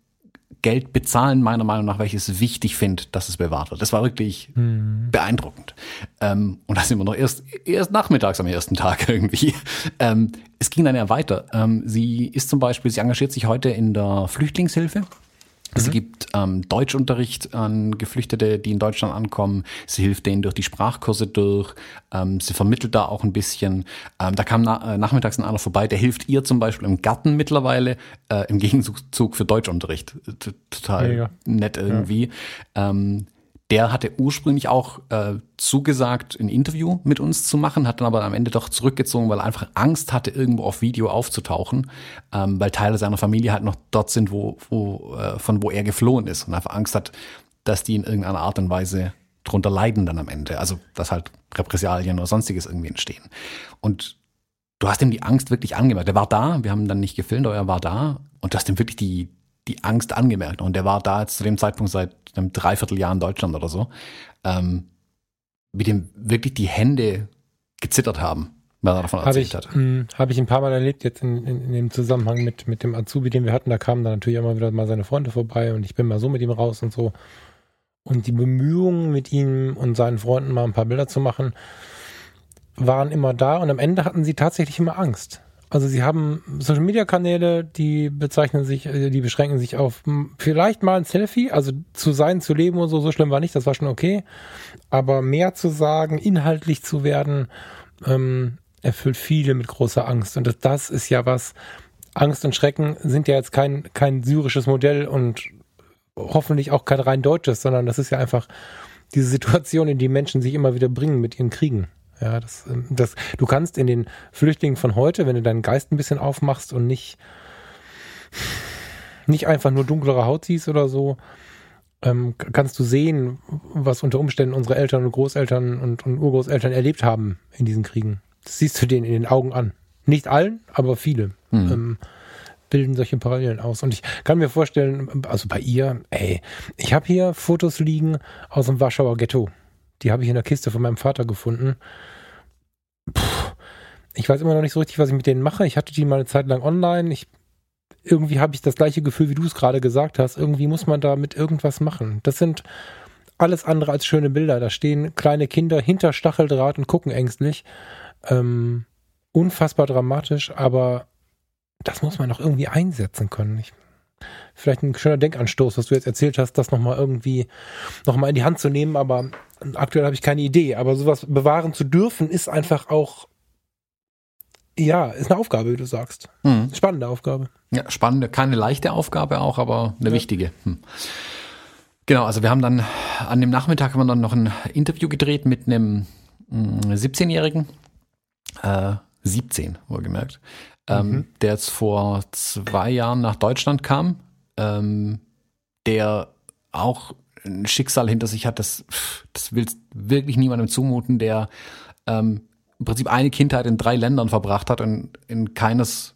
Geld bezahlen, meiner Meinung nach, weil ich es wichtig finde, dass es bewahrt wird. Das war wirklich mhm. beeindruckend. Ähm, und da sind wir noch erst, erst nachmittags am ersten Tag irgendwie. Ähm, es ging dann ja weiter. Ähm, sie ist zum Beispiel, sie engagiert sich heute in der Flüchtlingshilfe es mhm. gibt ähm, Deutschunterricht an Geflüchtete, die in Deutschland ankommen. Sie hilft denen durch die Sprachkurse durch. Ähm, sie vermittelt da auch ein bisschen. Ähm, da kam na äh, nachmittags einer vorbei, der hilft ihr zum Beispiel im Garten mittlerweile äh, im Gegenzug für Deutschunterricht. T total ja, ja. nett irgendwie. Ja. Ähm, der hatte ursprünglich auch äh, zugesagt, ein Interview mit uns zu machen, hat dann aber am Ende doch zurückgezogen, weil er einfach Angst hatte, irgendwo auf Video aufzutauchen, ähm, weil Teile seiner Familie halt noch dort sind, wo, wo, äh, von wo er geflohen ist und einfach Angst hat, dass die in irgendeiner Art und Weise drunter leiden dann am Ende. Also, dass halt Repressalien oder sonstiges irgendwie entstehen. Und du hast ihm die Angst wirklich angemerkt. Er war da, wir haben dann nicht gefilmt, aber er war da und du hast ihm wirklich die, die Angst angemerkt. Und der war da jetzt zu dem Zeitpunkt seit einem Dreivierteljahr in Deutschland oder so, ähm, mit dem wirklich die Hände gezittert haben, weil er davon erzählt hab ich, hat. Hm, Habe ich ein paar Mal erlebt jetzt in, in, in, dem Zusammenhang mit, mit dem Azubi, den wir hatten. Da kamen dann natürlich immer wieder mal seine Freunde vorbei und ich bin mal so mit ihm raus und so. Und die Bemühungen mit ihm und seinen Freunden mal ein paar Bilder zu machen, waren immer da und am Ende hatten sie tatsächlich immer Angst. Also sie haben Social Media Kanäle, die bezeichnen sich, äh, die beschränken sich auf vielleicht mal ein Selfie, also zu sein, zu leben und so, so schlimm war nicht, das war schon okay. Aber mehr zu sagen, inhaltlich zu werden, ähm, erfüllt viele mit großer Angst. Und das, das ist ja was, Angst und Schrecken sind ja jetzt kein, kein syrisches Modell und hoffentlich auch kein rein deutsches, sondern das ist ja einfach diese Situation, in die Menschen sich immer wieder bringen mit ihren Kriegen. Ja, das, das, du kannst in den Flüchtlingen von heute, wenn du deinen Geist ein bisschen aufmachst und nicht, nicht einfach nur dunklere Haut siehst oder so, ähm, kannst du sehen, was unter Umständen unsere Eltern und Großeltern und, und Urgroßeltern erlebt haben in diesen Kriegen. Das siehst du denen in den Augen an. Nicht allen, aber viele mhm. ähm, bilden solche Parallelen aus. Und ich kann mir vorstellen, also bei ihr, ey, ich habe hier Fotos liegen aus dem Warschauer Ghetto. Die habe ich in der Kiste von meinem Vater gefunden. Puh, ich weiß immer noch nicht so richtig, was ich mit denen mache. Ich hatte die mal eine Zeit lang online. Ich, irgendwie habe ich das gleiche Gefühl, wie du es gerade gesagt hast. Irgendwie muss man da mit irgendwas machen. Das sind alles andere als schöne Bilder. Da stehen kleine Kinder hinter Stacheldraht und gucken ängstlich. Ähm, unfassbar dramatisch, aber das muss man doch irgendwie einsetzen können. Ich vielleicht ein schöner Denkanstoß, was du jetzt erzählt hast, das nochmal irgendwie nochmal in die Hand zu nehmen, aber aktuell habe ich keine Idee. Aber sowas bewahren zu dürfen, ist einfach auch, ja, ist eine Aufgabe, wie du sagst. Mhm. Spannende Aufgabe. Ja, spannende, keine leichte Aufgabe auch, aber eine ja. wichtige. Hm. Genau, also wir haben dann an dem Nachmittag haben wir dann noch ein Interview gedreht mit einem 17-Jährigen, hm, äh, 17 wohlgemerkt, ähm, mhm. der jetzt vor zwei Jahren nach Deutschland kam, ähm, der auch ein Schicksal hinter sich hat, das, das will wirklich niemandem zumuten, der ähm, im Prinzip eine Kindheit in drei Ländern verbracht hat und in keines,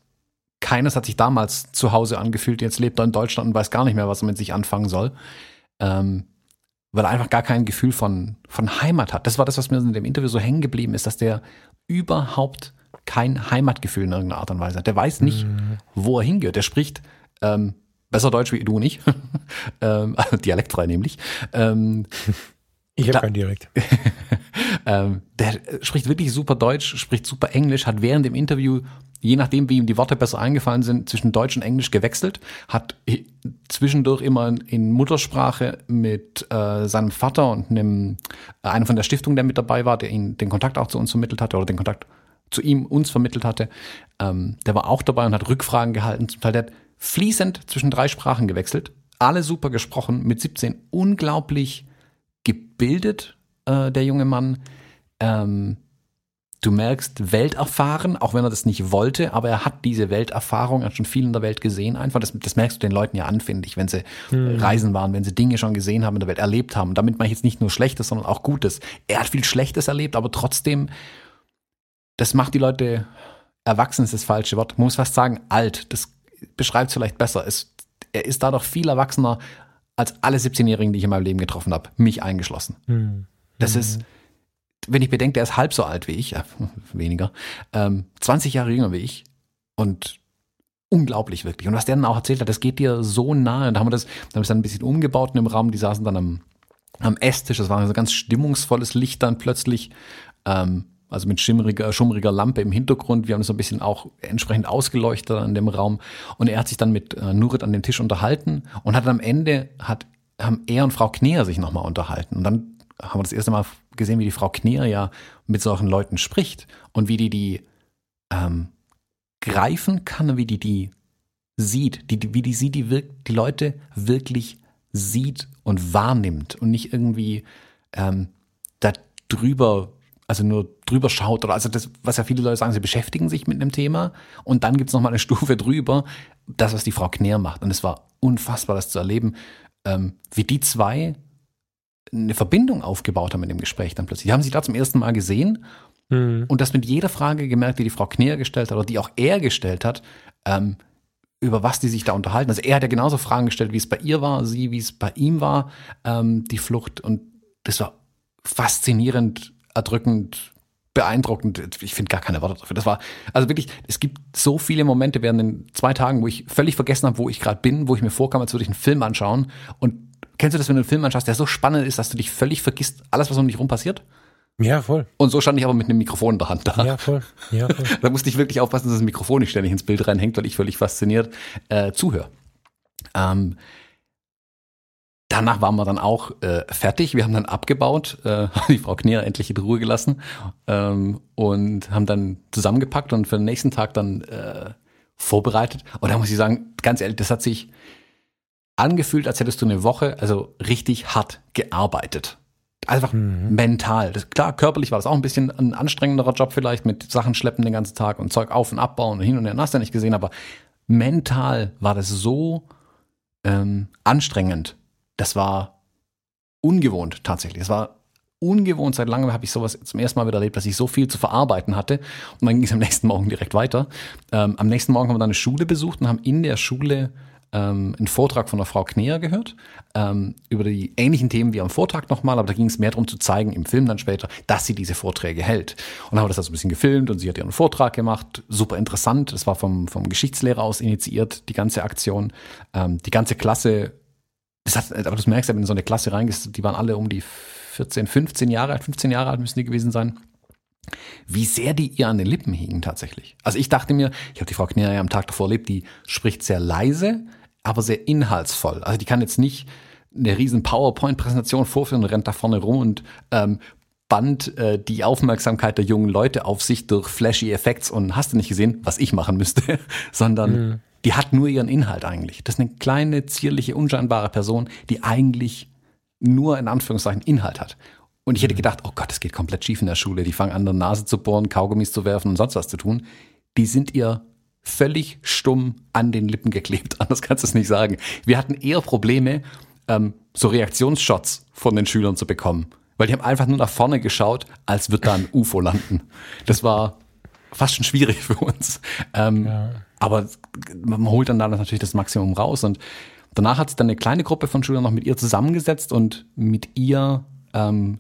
keines hat sich damals zu Hause angefühlt. Jetzt lebt er in Deutschland und weiß gar nicht mehr, was er mit sich anfangen soll. Ähm, weil er einfach gar kein Gefühl von, von Heimat hat. Das war das, was mir in dem Interview so hängen geblieben ist, dass der überhaupt kein Heimatgefühl in irgendeiner Art und Weise hat. Der weiß nicht, mhm. wo er hingehört. Der spricht ähm, besser Deutsch wie du nicht. ähm, also dialektfrei nämlich. Ähm, ich habe keinen Dialekt. ähm, der spricht wirklich super Deutsch, spricht super Englisch, hat während dem Interview, je nachdem, wie ihm die Worte besser eingefallen sind, zwischen Deutsch und Englisch gewechselt, hat zwischendurch immer in Muttersprache mit äh, seinem Vater und einem, äh, einem von der Stiftung, der mit dabei war, der ihn den Kontakt auch zu uns vermittelt hatte oder den Kontakt zu ihm uns vermittelt hatte, ähm, der war auch dabei und hat Rückfragen gehalten. Zum Teil der hat fließend zwischen drei Sprachen gewechselt, alle super gesprochen, mit 17 unglaublich gebildet, äh, der junge Mann. Ähm, du merkst Welterfahren, auch wenn er das nicht wollte, aber er hat diese Welterfahrung, er hat schon viel in der Welt gesehen einfach. Das, das merkst du den Leuten ja an, finde ich, wenn sie mhm. reisen waren, wenn sie Dinge schon gesehen haben in der Welt, erlebt haben. damit mache ich jetzt nicht nur Schlechtes, sondern auch Gutes. Er hat viel Schlechtes erlebt, aber trotzdem, das macht die Leute, erwachsen ist das falsche Wort, man muss fast sagen, alt. Das beschreibt es vielleicht besser. Es, er ist dadurch viel erwachsener, als alle 17-Jährigen, die ich in meinem Leben getroffen habe, mich eingeschlossen. Hm. Das ist, wenn ich bedenke, der ist halb so alt wie ich, ja, weniger, ähm, 20 Jahre jünger wie ich und unglaublich wirklich. Und was der dann auch erzählt hat, das geht dir so nahe. Und da haben wir das, da haben wir es dann ein bisschen umgebaut in dem Raum. Die saßen dann am, am Esstisch. Das war so ganz stimmungsvolles Licht dann plötzlich. Ähm, also mit schimmeriger, schummriger Lampe im Hintergrund. Wir haben das so ein bisschen auch entsprechend ausgeleuchtet an dem Raum. Und er hat sich dann mit äh, Nurit an dem Tisch unterhalten und hat am Ende, hat, haben er und Frau Kneer sich nochmal unterhalten. Und dann haben wir das erste Mal gesehen, wie die Frau Kneer ja mit solchen Leuten spricht und wie die die ähm, greifen kann, wie die die sieht, die, die, wie die sie die, wirk die Leute wirklich sieht und wahrnimmt und nicht irgendwie ähm, da drüber, also nur drüber schaut oder also das, was ja viele Leute sagen, sie beschäftigen sich mit einem Thema und dann gibt's noch mal eine Stufe drüber, das, was die Frau Knär macht. Und es war unfassbar, das zu erleben, ähm, wie die zwei eine Verbindung aufgebaut haben in dem Gespräch dann plötzlich. Die haben sich da zum ersten Mal gesehen Hm. und das mit jeder Frage gemerkt, die die Frau Kneer gestellt hat oder die auch er gestellt hat, ähm, über was die sich da unterhalten. Also er hat ja genauso Fragen gestellt, wie es bei ihr war, sie, wie es bei ihm war, ähm, die Flucht. Und das war faszinierend, erdrückend, beeindruckend. Ich finde gar keine Worte dafür. Das war, also wirklich, es gibt so viele Momente während den zwei Tagen, wo ich völlig vergessen habe, wo ich gerade bin, wo ich mir vorkam, als würde ich einen Film anschauen. Und kennst du das, wenn du einen Film anschaust, der so spannend ist, dass du dich völlig vergisst, alles, was um dich rum passiert? Ja, voll. Und so stand ich aber mit einem Mikrofon in der Hand da. Ja, voll. Ja, voll. Da musste ich wirklich aufpassen, dass das Mikrofon nicht ständig ins Bild reinhängt, weil ich völlig fasziniert äh, zuhöre. Ähm, danach waren wir dann auch äh, fertig. Wir haben dann abgebaut, äh, die Frau Kneer endlich in Ruhe gelassen ähm, und haben dann zusammengepackt und für den nächsten Tag dann äh, vorbereitet. Und da muss ich sagen, ganz ehrlich, das hat sich angefühlt, als hättest du eine Woche, also richtig hart gearbeitet. Einfach mental. Das, klar, körperlich war das auch ein bisschen ein anstrengenderer Job vielleicht mit Sachen schleppen den ganzen Tag und Zeug auf und abbauen und hin und her. Hast du ja nicht gesehen, aber mental war das so ähm, anstrengend. Das war ungewohnt tatsächlich. Es war ungewohnt. Seit langem habe ich sowas zum ersten Mal wieder erlebt, dass ich so viel zu verarbeiten hatte. Und dann ging es am nächsten Morgen direkt weiter. Ähm, am nächsten Morgen haben wir dann eine Schule besucht und haben in der Schule ähm, einen Vortrag von der Frau Kneer gehört, ähm, über die ähnlichen Themen wie am Vortrag nochmal, aber da ging es mehr darum zu zeigen, im Film dann später, dass sie diese Vorträge hält. Und dann haben wir das also ein bisschen gefilmt und sie hat ihren Vortrag gemacht, super interessant, das war vom, vom Geschichtslehrer aus initiiert, die ganze Aktion. Ähm, die ganze Klasse, das hat, aber du merkst ja, wenn du in so eine Klasse reingehst, die waren alle um die 14, 15 Jahre alt, 15 Jahre alt müssen die gewesen sein wie sehr die ihr an den Lippen hingen tatsächlich. Also ich dachte mir, ich habe die Frau Kneer ja am Tag davor erlebt, die spricht sehr leise, aber sehr inhaltsvoll. Also die kann jetzt nicht eine riesen PowerPoint-Präsentation vorführen und rennt da vorne rum und ähm, band äh, die Aufmerksamkeit der jungen Leute auf sich durch flashy Effects und hast du nicht gesehen, was ich machen müsste, sondern die hat nur ihren Inhalt eigentlich. Das ist eine kleine, zierliche, unscheinbare Person, die eigentlich nur in Anführungszeichen Inhalt hat. Und ich hätte gedacht, oh Gott, es geht komplett schief in der Schule. Die fangen an, der Nase zu bohren, Kaugummis zu werfen und sonst was zu tun. Die sind ihr völlig stumm an den Lippen geklebt. Anders kannst du es nicht sagen. Wir hatten eher Probleme, ähm, so Reaktionsshots von den Schülern zu bekommen. Weil die haben einfach nur nach vorne geschaut, als wird da ein UFO landen. Das war fast schon schwierig für uns. Ähm, Aber man holt dann da natürlich das Maximum raus. Und danach hat sich dann eine kleine Gruppe von Schülern noch mit ihr zusammengesetzt und mit ihr ähm,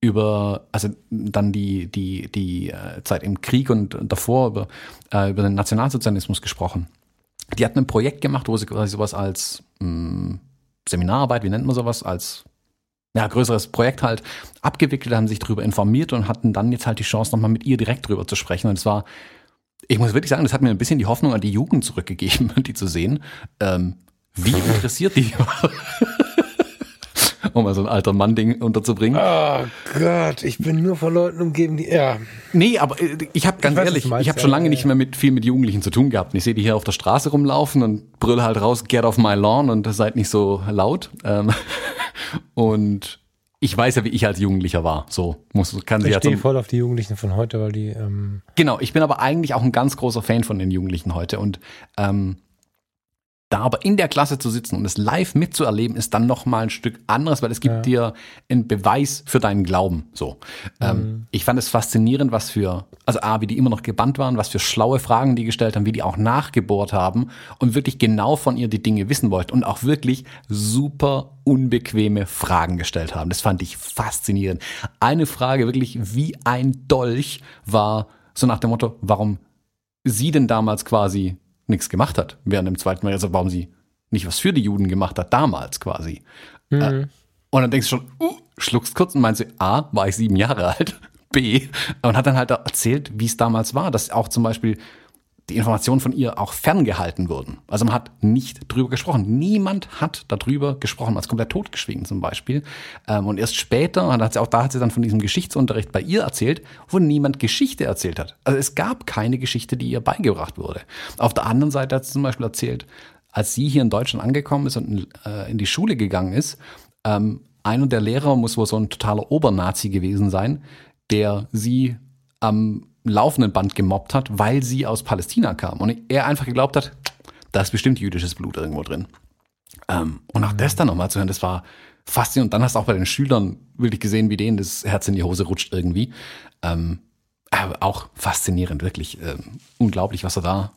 über, also dann die, die, die äh, Zeit im Krieg und, davor über, äh, über den Nationalsozialismus gesprochen. Die hatten ein Projekt gemacht, wo sie quasi sowas als mh, Seminararbeit, wie nennt man sowas, als ja, größeres Projekt halt abgewickelt, haben sich darüber informiert und hatten dann jetzt halt die Chance, nochmal mit ihr direkt drüber zu sprechen. Und es war, ich muss wirklich sagen, das hat mir ein bisschen die Hoffnung an die Jugend zurückgegeben, die zu sehen, ähm, wie interessiert die war. um mal so ein alter Mann-Ding unterzubringen. Oh Gott, ich bin nur von Leuten umgeben, die. Ja. Nee, aber äh, ich habe ganz Ich weiß, ehrlich, meinst, ich habe schon lange ja, nicht mehr mit viel mit Jugendlichen zu tun gehabt. Und Ich sehe die hier auf der Straße rumlaufen und brüll halt raus, get off my lawn und seid nicht so laut. Ähm, und ich weiß ja, wie ich als Jugendlicher war. So muss kann sie Ich ja stehe voll auf die Jugendlichen von heute, weil die. Ähm, Genau, ich bin aber eigentlich auch ein ganz großer Fan von den Jugendlichen heute und ähm, Da aber in der Klasse zu sitzen und es live mitzuerleben, ist dann noch mal ein Stück anderes, weil es gibt ja. dir einen Beweis für deinen Glauben. So, ähm, mhm. ähm, ich fand es faszinierend, was für, also a, wie die immer noch gebannt waren, was für schlaue Fragen die gestellt haben, wie die auch nachgebohrt haben und wirklich genau von ihr die Dinge wissen wollten und auch wirklich super unbequeme Fragen gestellt haben. Das fand ich faszinierend. Eine Frage wirklich wie ein Dolch war so nach dem Motto, warum sie denn damals quasi nichts gemacht hat während dem Zweiten Weltkrieg, also warum sie nicht was für die Juden gemacht hat, damals quasi. Mhm. Äh, und dann denkst du schon, uh, schluckst kurz und meinst, A, war ich sieben Jahre alt, B, und hat dann halt erzählt, wie es damals war, dass auch zum Beispiel die Informationen von ihr auch ferngehalten wurden. Also man hat nicht drüber gesprochen. Niemand hat darüber gesprochen. Man ist komplett totgeschwiegen zum Beispiel. Ähm, und erst später, und hat sie auch da hat sie dann von diesem Geschichtsunterricht bei ihr erzählt, wo niemand Geschichte erzählt hat. Also es gab keine Geschichte, die ihr beigebracht wurde. Auf der anderen Seite hat sie zum Beispiel erzählt, als sie hier in Deutschland angekommen ist und äh, in die Schule gegangen ist, ähm, einer der Lehrer muss wohl so ein totaler Obernazi gewesen sein, der sie am laufenden Band gemobbt hat, weil sie aus Palästina kam. Und er einfach geglaubt hat, da ist bestimmt jüdisches Blut irgendwo drin. Ähm, und auch das dann nochmal zu hören, das war faszinierend. Und dann hast du auch bei den Schülern wirklich gesehen, wie denen das Herz in die Hose rutscht irgendwie. Ähm, aber auch faszinierend, wirklich ähm, unglaublich, was er da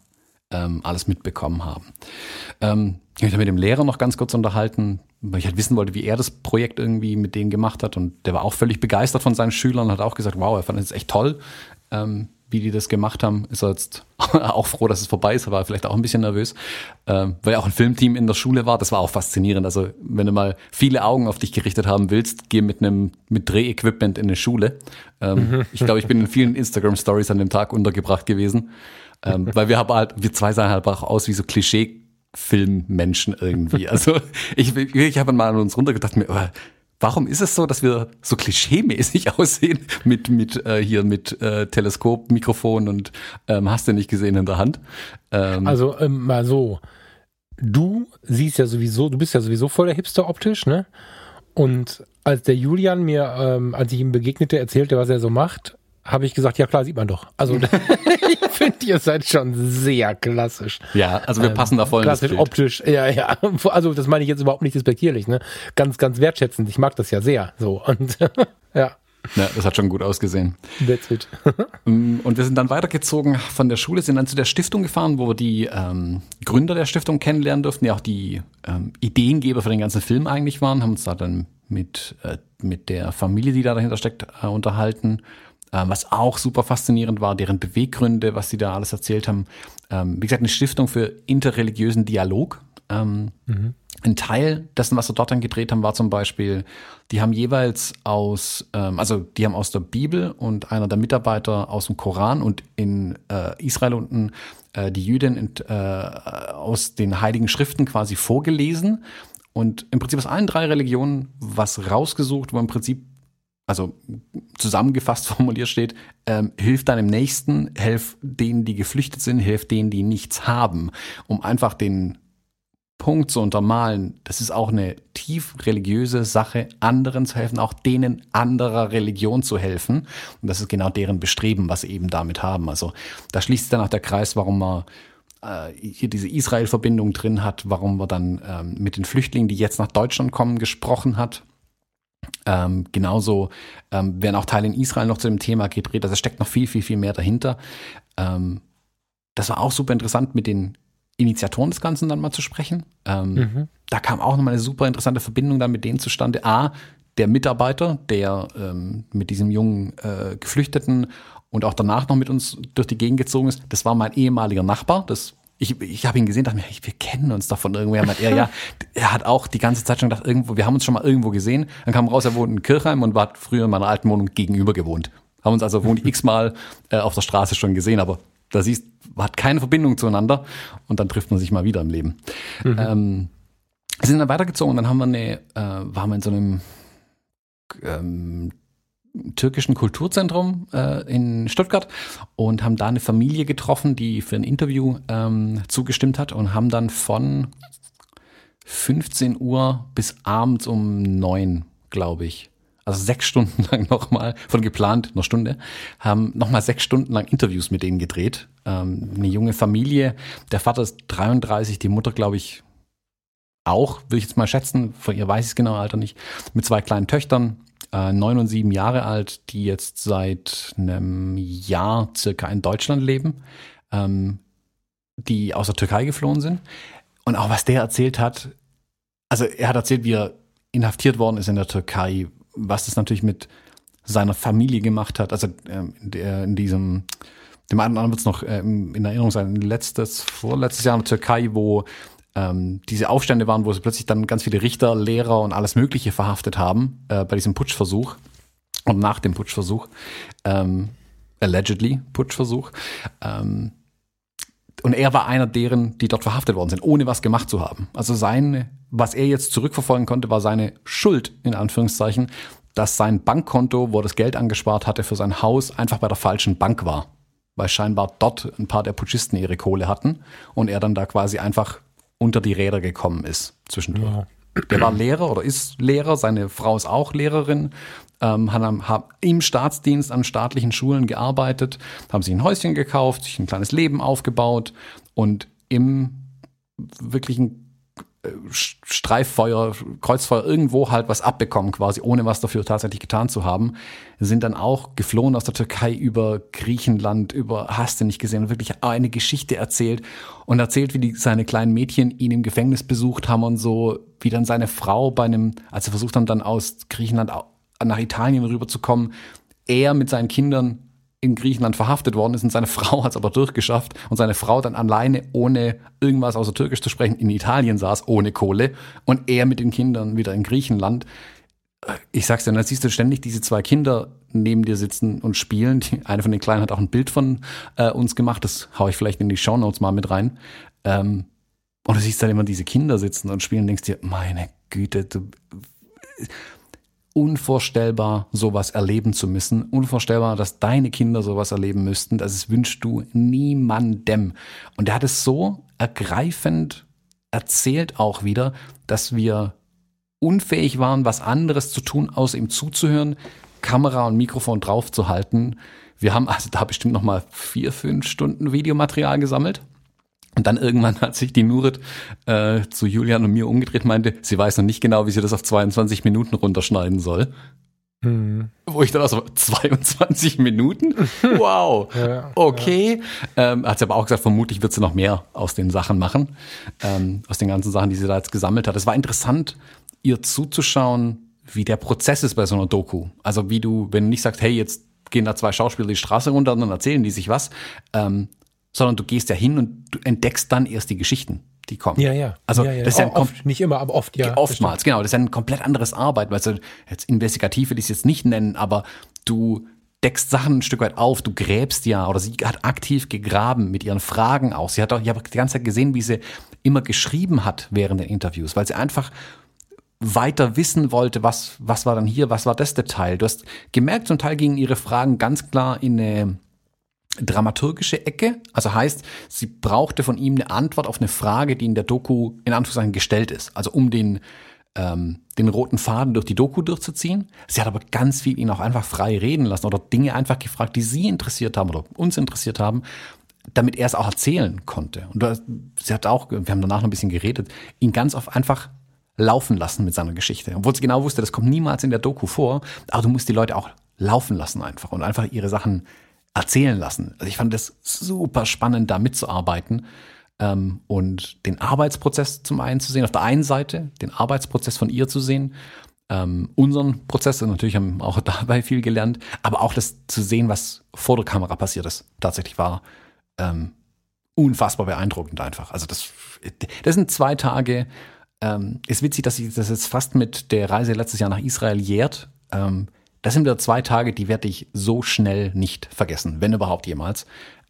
ähm, alles mitbekommen haben. Ähm, ich habe mich mit dem Lehrer noch ganz kurz unterhalten, weil ich halt wissen wollte, wie er das Projekt irgendwie mit denen gemacht hat. Und der war auch völlig begeistert von seinen Schülern und hat auch gesagt, wow, er fand es echt toll, ähm, wie die das gemacht haben. Ist er jetzt auch froh, dass es vorbei ist, aber vielleicht auch ein bisschen nervös, ähm, weil er auch ein Filmteam in der Schule war. Das war auch faszinierend. Also wenn du mal viele Augen auf dich gerichtet haben willst, geh mit einem mit Drehequipment in eine Schule. Ähm, mhm. ich glaube, ich bin in vielen Instagram Stories an dem Tag untergebracht gewesen, ähm, weil wir haben halt, wir zwei sahen halt auch aus wie so Klischee Filmmenschen irgendwie. Also ich, ich habe mal an uns runtergedacht, mir, oh, Warum ist es so, dass wir so klischeemäßig aussehen mit mit äh, hier mit äh, Teleskop, Mikrofon und ähm, hast du nicht gesehen in der Hand? Ähm, also ähm, mal so, du siehst ja sowieso, du bist ja sowieso voll der Hipster optisch, ne? Und als der Julian mir, ähm, als ich ihm begegnete, erzählte, was er so macht, habe ich gesagt, ja klar, sieht man doch. Also finde, ihr seid schon sehr klassisch. Ja, also wir passen da voll Klassisch, optisch, ja, ja. Also das meine ich jetzt überhaupt nicht despektierlich, ne? Ganz, ganz wertschätzend. Ich mag das ja sehr. So. Und ja. Ja, das hat schon gut ausgesehen. That's it. Mm, und wir sind dann weitergezogen von der Schule, sind dann zu der Stiftung gefahren, wo wir die ähm, Gründer der Stiftung kennenlernen durften, die auch die ähm, Ideengeber für den ganzen Film eigentlich waren, haben uns da dann mit, äh, mit der Familie, die da dahinter steckt, äh, unterhalten ähm, was auch super faszinierend war, deren Beweggründe, was sie da alles erzählt haben. Ähm, wie gesagt, eine Stiftung für interreligiösen Dialog. Ähm, mhm. Ein Teil dessen, was sie dort dann gedreht haben, war zum Beispiel, die haben jeweils aus, also die haben aus der Bibel und einer der Mitarbeiter aus dem Koran und in äh, Israel unten äh, die Jüdin äh, aus den heiligen Schriften quasi vorgelesen und im Prinzip aus allen drei Religionen was rausgesucht, wo im Prinzip also zusammengefasst formuliert steht, ähm, hilf deinem Nächsten, hilf denen, die geflüchtet sind, hilf denen, die nichts haben, um einfach den Punkt zu untermalen, das ist auch eine tief religiöse Sache, anderen zu helfen, auch denen anderer Religion zu helfen. Und das ist genau deren Bestreben, was sie eben damit haben. Also da schließt sich dann auch der Kreis, warum man äh, hier diese Israel-Verbindung drin hat, warum man dann ähm, mit den Flüchtlingen, die jetzt nach Deutschland kommen, gesprochen hat ähm, genauso ähm, werden auch Teile in Israel noch zu dem Thema gedreht. Also es steckt noch viel, viel, viel mehr dahinter. Ähm, das war auch super interessant, mit den Initiatoren des Ganzen dann mal zu sprechen. Ähm, mhm. Da kam auch nochmal eine super interessante Verbindung dann mit denen zustande. A, der Mitarbeiter, der ähm, mit diesem jungen äh, Geflüchteten und auch danach noch mit uns durch die Gegend gezogen ist, das war mein ehemaliger Nachbar. Das ich, ich habe ihn gesehen, dachte mir, wir kennen uns doch von irgendwoher. Meint er, ja, er hat auch die ganze Zeit schon gedacht, irgendwo, wir haben uns schon mal irgendwo gesehen. Dann kam raus, er wohnt in Kirchheim und war früher in meiner alten Wohnung gegenüber gewohnt. Haben uns also wohl x-mal äh, auf der Straße schon gesehen, aber da siehst, hat keine Verbindung zueinander und dann trifft man sich mal wieder im Leben. Mhm. Ähm, sind dann weitergezogen und dann haben wir eine, äh, waren wir in so einem ähm, türkischen Kulturzentrum äh, in Stuttgart und haben da eine Familie getroffen, die für ein Interview ähm, zugestimmt hat und haben dann von 15 Uhr bis abends um neun, glaube ich, also sechs Stunden lang nochmal, von geplant einer Stunde, haben nochmal sechs Stunden lang Interviews mit denen gedreht. Ähm, eine junge Familie, der Vater ist 33, die Mutter, glaube ich, auch, würde ich jetzt mal schätzen, von ihr weiß ich es genau Alter nicht, mit zwei kleinen Töchtern, äh, und sieben Jahre alt, die jetzt seit einem Jahr circa in Deutschland leben, ähm, die aus der Türkei geflohen sind. Und auch was der erzählt hat, also er hat erzählt, wie er inhaftiert worden ist in der Türkei, was das natürlich mit seiner Familie gemacht hat. Also ähm, in diesem, dem einen oder anderen wird es noch ähm, in Erinnerung sein, letztes, vorletztes Jahr in der Türkei, wo ähm, diese Aufstände waren, wo sie plötzlich dann ganz viele Richter, Lehrer und alles Mögliche verhaftet haben äh, bei diesem Putschversuch und nach dem Putschversuch, ähm, allegedly Putschversuch. Ähm, und er war einer deren, die dort verhaftet worden sind, ohne was gemacht zu haben. Also sein, was er jetzt zurückverfolgen konnte, war seine Schuld, in Anführungszeichen, dass sein Bankkonto, wo er das Geld angespart hatte für sein Haus, einfach bei der falschen Bank war. Weil scheinbar dort ein paar der Putschisten ihre Kohle hatten und er dann da quasi einfach unter die Räder gekommen ist zwischendurch. Ja. Der war Lehrer oder ist Lehrer, seine Frau ist auch Lehrerin, ähm, haben, haben im Staatsdienst an staatlichen Schulen gearbeitet, haben sich ein Häuschen gekauft, sich ein kleines Leben aufgebaut und im wirklichen Streiffeuer, Kreuzfeuer irgendwo halt was abbekommen, quasi ohne was dafür tatsächlich getan zu haben, sind dann auch geflohen aus der Türkei über Griechenland, über hast du nicht gesehen, wirklich eine Geschichte erzählt und erzählt, wie die, seine kleinen Mädchen ihn im Gefängnis besucht haben und so, wie dann seine Frau bei einem, als er versucht haben, dann aus Griechenland nach Italien rüberzukommen, er mit seinen Kindern in Griechenland verhaftet worden ist und seine Frau hat es aber durchgeschafft und seine Frau dann alleine, ohne irgendwas außer Türkisch zu sprechen, in Italien saß, ohne Kohle und er mit den Kindern wieder in Griechenland. Ich sag's dir, dann siehst du ständig diese zwei Kinder neben dir sitzen und spielen. Die, eine von den Kleinen hat auch ein Bild von äh, uns gemacht, das hau ich vielleicht in die Show Notes mal mit rein. Ähm, und du siehst dann immer diese Kinder sitzen und spielen und denkst dir, meine Güte, du, unvorstellbar, sowas erleben zu müssen. Unvorstellbar, dass deine Kinder sowas erleben müssten. Das wünschst du niemandem. Und er hat es so ergreifend erzählt auch wieder, dass wir unfähig waren, was anderes zu tun, außer ihm zuzuhören, Kamera und Mikrofon draufzuhalten. Wir haben also da bestimmt noch mal vier, fünf Stunden Videomaterial gesammelt. Und dann irgendwann hat sich die Nurit äh, zu Julian und mir umgedreht, meinte, sie weiß noch nicht genau, wie sie das auf 22 Minuten runterschneiden soll. Mhm. Wo ich dann auch so, 22 Minuten? Wow. ja, okay. Ja. Ähm, hat sie aber auch gesagt, vermutlich wird sie noch mehr aus den Sachen machen, ähm, aus den ganzen Sachen, die sie da jetzt gesammelt hat. Es war interessant, ihr zuzuschauen, wie der Prozess ist bei so einer Doku. Also wie du, wenn du nicht sagst, hey, jetzt gehen da zwei Schauspieler die Straße runter und dann erzählen die sich was, ähm, sondern du gehst ja hin und du entdeckst dann erst die Geschichten, die kommen. Ja, ja. Also ja, ja. das ist ja oft, nicht immer, aber oft ja. Oftmals, genau. Das ist ja ein komplett anderes Arbeit, weil du jetzt investigativ will ich es jetzt nicht nennen, aber du deckst Sachen ein Stück weit auf, du gräbst ja, oder sie hat aktiv gegraben mit ihren Fragen auch. Sie hat auch, ich habe die ganze Zeit gesehen, wie sie immer geschrieben hat während der Interviews, weil sie einfach weiter wissen wollte, was, was war dann hier, was war das Detail. Du hast gemerkt, zum Teil gingen ihre Fragen ganz klar in eine dramaturgische Ecke. Also heißt, sie brauchte von ihm eine Antwort auf eine Frage, die in der Doku in Anführungszeichen gestellt ist. Also um den, ähm, den roten Faden durch die Doku durchzuziehen. Sie hat aber ganz viel ihn auch einfach frei reden lassen oder Dinge einfach gefragt, die sie interessiert haben oder uns interessiert haben, damit er es auch erzählen konnte. Und sie hat auch, wir haben danach noch ein bisschen geredet, ihn ganz oft einfach laufen lassen mit seiner Geschichte. Obwohl sie genau wusste, das kommt niemals in der Doku vor, aber du musst die Leute auch laufen lassen einfach und einfach ihre Sachen erzählen lassen. Also ich fand das super spannend, da mitzuarbeiten ähm, und den Arbeitsprozess zum einen zu sehen, auf der einen Seite den Arbeitsprozess von ihr zu sehen, ähm, unseren Prozess, und natürlich haben wir auch dabei viel gelernt, aber auch das zu sehen, was vor der Kamera passiert ist, tatsächlich war ähm, unfassbar beeindruckend einfach. Also das, das sind zwei Tage. Ähm, ist witzig, dass sich das jetzt fast mit der Reise letztes Jahr nach Israel jährt. Ähm, das sind wieder zwei Tage, die werde ich so schnell nicht vergessen, wenn überhaupt jemals.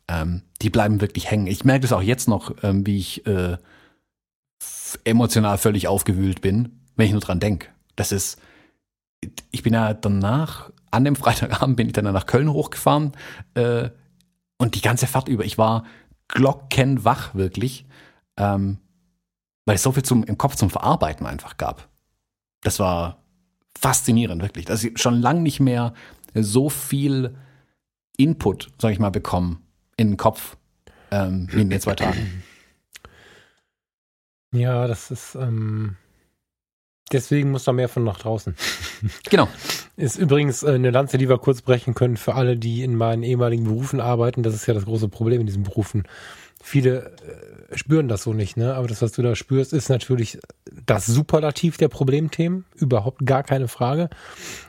Ähm, die bleiben wirklich hängen. Ich merke das auch jetzt noch, ähm, wie ich äh, emotional völlig aufgewühlt bin, wenn ich nur dran denke. Das ist, ich bin ja danach, an dem Freitagabend bin ich dann nach Köln hochgefahren äh, und die ganze Fahrt über, ich war glockenwach wirklich, ähm, weil es so viel zum, im Kopf zum Verarbeiten einfach gab. Das war faszinierend, wirklich. Dass ich schon lange nicht mehr so viel Input, sag ich mal, bekommen in den Kopf ähm, in den zwei Tagen. Ja, das ist, ähm, deswegen muss da mehr von nach draußen. Genau. Ist übrigens äh, eine Lanze, die wir kurz brechen können für alle, die in meinen ehemaligen Berufen arbeiten. Das ist ja das große Problem in diesen Berufen. Viele äh, spüren das so nicht, ne? Aber das, was du da spürst, ist natürlich das Superlativ der Problemthemen. Überhaupt gar keine Frage.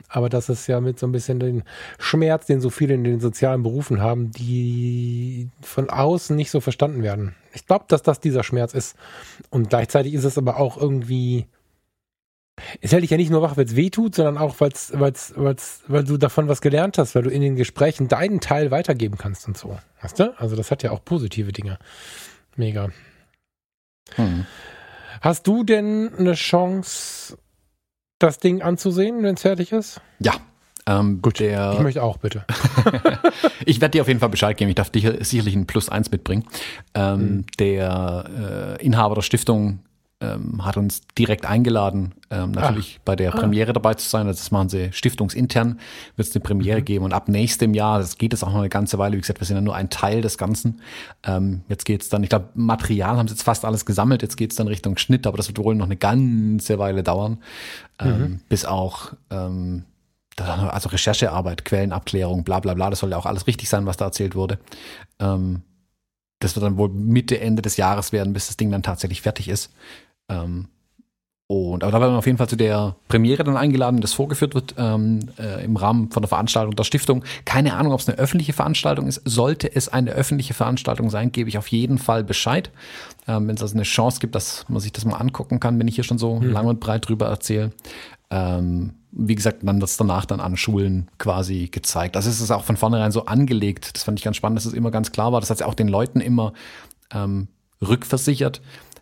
Aber das ist ja mit so ein bisschen den Schmerz, den so viele in den sozialen Berufen haben, die von außen nicht so verstanden werden. Ich glaube, dass das dieser Schmerz ist. Und gleichzeitig ist es aber auch irgendwie es hält dich ja nicht nur wach, weil es weh tut, sondern auch, weil's, weil's, weil's, weil du davon was gelernt hast, weil du in den Gesprächen deinen Teil weitergeben kannst und so. Weißt du? Also das hat ja auch positive Dinge. Mega. Hm. Hast du denn eine Chance, das Ding anzusehen, wenn es fertig ist? Ja. Ähm, Gut, der, ich möchte auch, bitte. ich werde dir auf jeden Fall Bescheid geben. Ich darf dir sicherlich ein Plus eins mitbringen. Ähm, hm. Der äh, Inhaber der Stiftung ähm, hat uns direkt eingeladen, ähm, natürlich Ach. bei der ah. Premiere dabei zu sein. Das machen sie stiftungsintern, wird es eine Premiere mhm. geben und ab nächstem Jahr, das geht es auch noch eine ganze Weile, wie gesagt, wir sind ja nur ein Teil des Ganzen. Ähm, jetzt geht's dann, ich glaube, Material haben sie jetzt fast alles gesammelt, jetzt geht's dann Richtung Schnitt, aber das wird wohl noch eine ganze Weile dauern, ähm, mhm. bis auch ähm, also Recherchearbeit, Quellenabklärung, bla bla bla, das soll ja auch alles richtig sein, was da erzählt wurde. Ähm, das wird dann wohl Mitte, Ende des Jahres werden, bis das Ding dann tatsächlich fertig ist. Ähm, und aber da werden wir auf jeden Fall zu der Premiere dann eingeladen, das vorgeführt wird ähm, äh, im Rahmen von der Veranstaltung der Stiftung. Keine Ahnung, ob es eine öffentliche Veranstaltung ist. Sollte es eine öffentliche Veranstaltung sein, gebe ich auf jeden Fall Bescheid. Ähm, Wenn es also eine Chance gibt, dass man sich das mal angucken kann, wenn ich hier schon so mhm. lang und breit drüber erzähle. Ähm, wie gesagt, dann das danach dann an Schulen quasi gezeigt. Also es ist auch von vornherein so angelegt. Das fand ich ganz spannend, dass es immer ganz klar war. Das hat ja auch den Leuten immer ähm, rückversichert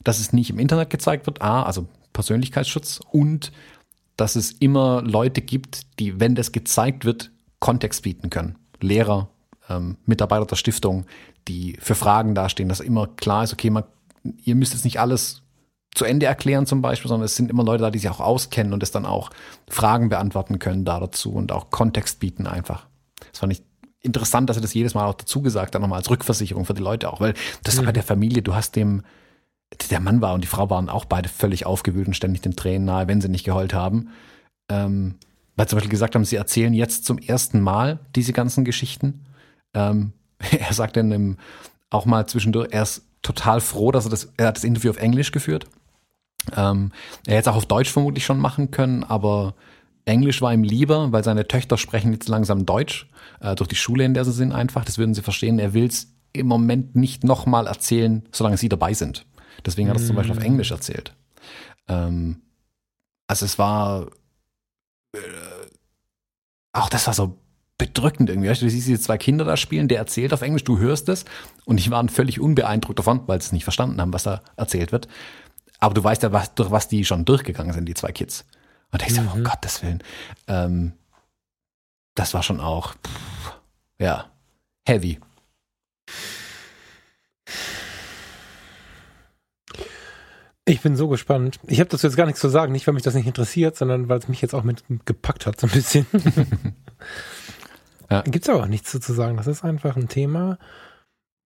dass es nicht im Internet gezeigt wird, A, also Persönlichkeitsschutz und dass es immer Leute gibt, die, wenn das gezeigt wird, Kontext bieten können. Lehrer, ähm, Mitarbeiter der Stiftung, die für Fragen dastehen, dass immer klar ist, okay, man, ihr müsst jetzt nicht alles zu Ende erklären zum Beispiel, sondern es sind immer Leute da, die sich auch auskennen und es dann auch Fragen beantworten können da dazu und auch Kontext bieten einfach. Das fand ich interessant, dass er das jedes Mal auch dazu gesagt hat, nochmal als Rückversicherung für die Leute auch, weil das ist mhm. bei der Familie, du hast dem, der Mann war und die Frau waren auch beide völlig aufgewühlt und ständig den Tränen nahe, wenn sie nicht geheult haben. Ähm, weil zum Beispiel gesagt haben, sie erzählen jetzt zum ersten Mal diese ganzen Geschichten. Ähm, er sagt dann auch mal zwischendurch, er ist total froh, dass er das, er hat das Interview auf Englisch geführt. Ähm, er hätte es auch auf Deutsch vermutlich schon machen können, aber Englisch war ihm lieber, weil seine Töchter sprechen jetzt langsam Deutsch, äh, durch die Schule, in der sie sind einfach. Das würden sie verstehen. Er will es im Moment nicht nochmal erzählen, solange sie dabei sind. Deswegen hat er es zum Beispiel auf mm. Englisch erzählt. Ähm, also es war äh, auch das war so bedrückend irgendwie. Du, siehst diese zwei Kinder da spielen, der erzählt auf Englisch, du hörst es und ich war völlig unbeeindruckt davon, weil sie es nicht verstanden haben, was da erzählt wird. Aber du weißt ja, was, durch was die schon durchgegangen sind, die zwei Kids. Und ich so, mhm. um Gottes Willen. Ähm, das war schon auch, pff, ja, heavy. Ich bin so gespannt. Ich habe dazu jetzt gar nichts zu sagen, nicht weil mich das nicht interessiert, sondern weil es mich jetzt auch mit gepackt hat, so ein bisschen. ja. Gibt es aber auch nichts zu sagen. Das ist einfach ein Thema,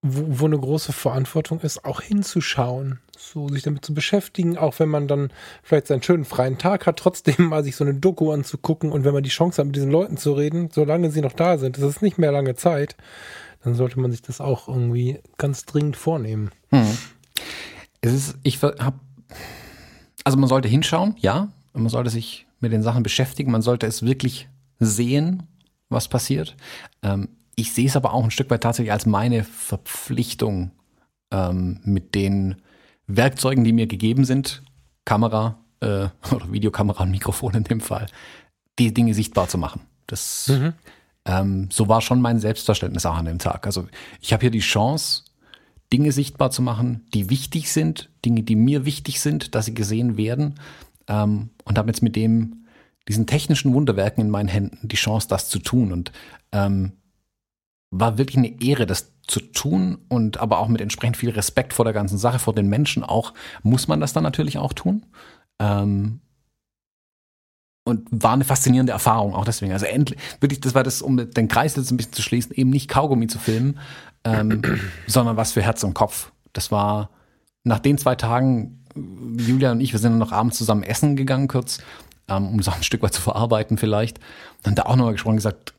wo, wo eine große Verantwortung ist, auch hinzuschauen, so sich damit zu beschäftigen, auch wenn man dann vielleicht seinen schönen freien Tag hat, trotzdem mal sich so eine Doku anzugucken und wenn man die Chance hat, mit diesen Leuten zu reden, solange sie noch da sind, das ist nicht mehr lange Zeit, dann sollte man sich das auch irgendwie ganz dringend vornehmen. Hm. Es ist, ich habe also man sollte hinschauen, ja. Man sollte sich mit den Sachen beschäftigen. Man sollte es wirklich sehen, was passiert. Ähm, ich sehe es aber auch ein Stück weit tatsächlich als meine Verpflichtung ähm, mit den Werkzeugen, die mir gegeben sind, Kamera äh, oder Videokamera und Mikrofon in dem Fall, die Dinge sichtbar zu machen. Das mhm. ähm, so war schon mein Selbstverständnis auch an dem Tag. Also ich habe hier die Chance, Dinge sichtbar zu machen, die wichtig sind, Dinge, die mir wichtig sind, dass sie gesehen werden. Ähm, und habe jetzt mit dem, diesen technischen Wunderwerken in meinen Händen die Chance, das zu tun. Und ähm, war wirklich eine Ehre, das zu tun und aber auch mit entsprechend viel Respekt vor der ganzen Sache, vor den Menschen auch, muss man das dann natürlich auch tun. Ähm, und war eine faszinierende Erfahrung auch deswegen. Also endlich, wirklich, das war das, um den Kreis jetzt ein bisschen zu schließen, eben nicht Kaugummi zu filmen, ähm, sondern was für Herz und Kopf. Das war nach den zwei Tagen, Julia und ich, wir sind dann noch abends zusammen essen gegangen, kurz, ähm, um es auch ein Stück weit zu verarbeiten vielleicht. Dann da auch nochmal gesprochen und gesagt,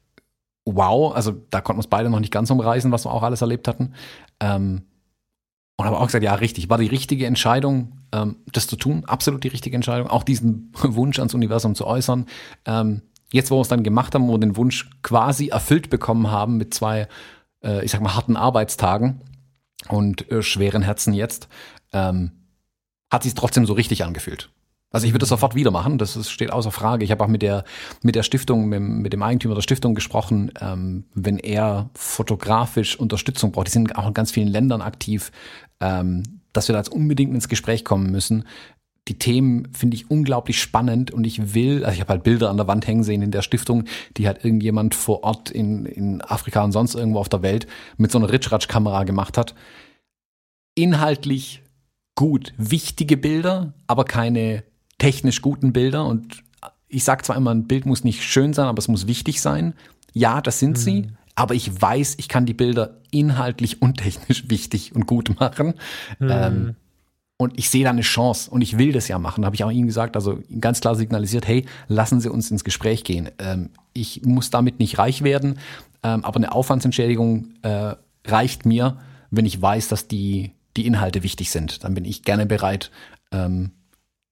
wow, also da konnten wir uns beide noch nicht ganz umreißen, was wir auch alles erlebt hatten. Ähm, und habe auch gesagt, ja, richtig, war die richtige Entscheidung, ähm, das zu tun, absolut die richtige Entscheidung, auch diesen Wunsch ans Universum zu äußern. Ähm, jetzt, wo wir es dann gemacht haben, wo wir den Wunsch quasi erfüllt bekommen haben mit zwei, äh, ich sag mal, harten Arbeitstagen und äh, schweren Herzen jetzt, ähm, hat sich trotzdem so richtig angefühlt. Also ich würde das sofort wieder machen, das ist, steht außer Frage. Ich habe auch mit der, mit der Stiftung, mit, mit dem Eigentümer der Stiftung gesprochen, ähm, wenn er fotografisch Unterstützung braucht. Die sind auch in ganz vielen Ländern aktiv, ähm, dass wir da jetzt unbedingt ins Gespräch kommen müssen. Die Themen finde ich unglaublich spannend und ich will, also ich habe halt Bilder an der Wand hängen sehen in der Stiftung, die hat irgendjemand vor Ort in, in Afrika und sonst irgendwo auf der Welt mit so einer Ritschratsch-Kamera gemacht hat. Inhaltlich gut, wichtige Bilder, aber keine technisch guten Bilder und ich sage zwar immer, ein Bild muss nicht schön sein, aber es muss wichtig sein. Ja, das sind mhm. sie, aber ich weiß, ich kann die Bilder inhaltlich und technisch wichtig und gut machen. Mhm. Ähm, und ich sehe da eine Chance und ich will das ja machen. Da habe ich auch Ihnen gesagt, also ganz klar signalisiert, hey, lassen Sie uns ins Gespräch gehen. Ähm, ich muss damit nicht reich werden, ähm, aber eine Aufwandsentschädigung äh, reicht mir, wenn ich weiß, dass die, die Inhalte wichtig sind. Dann bin ich gerne bereit, ähm,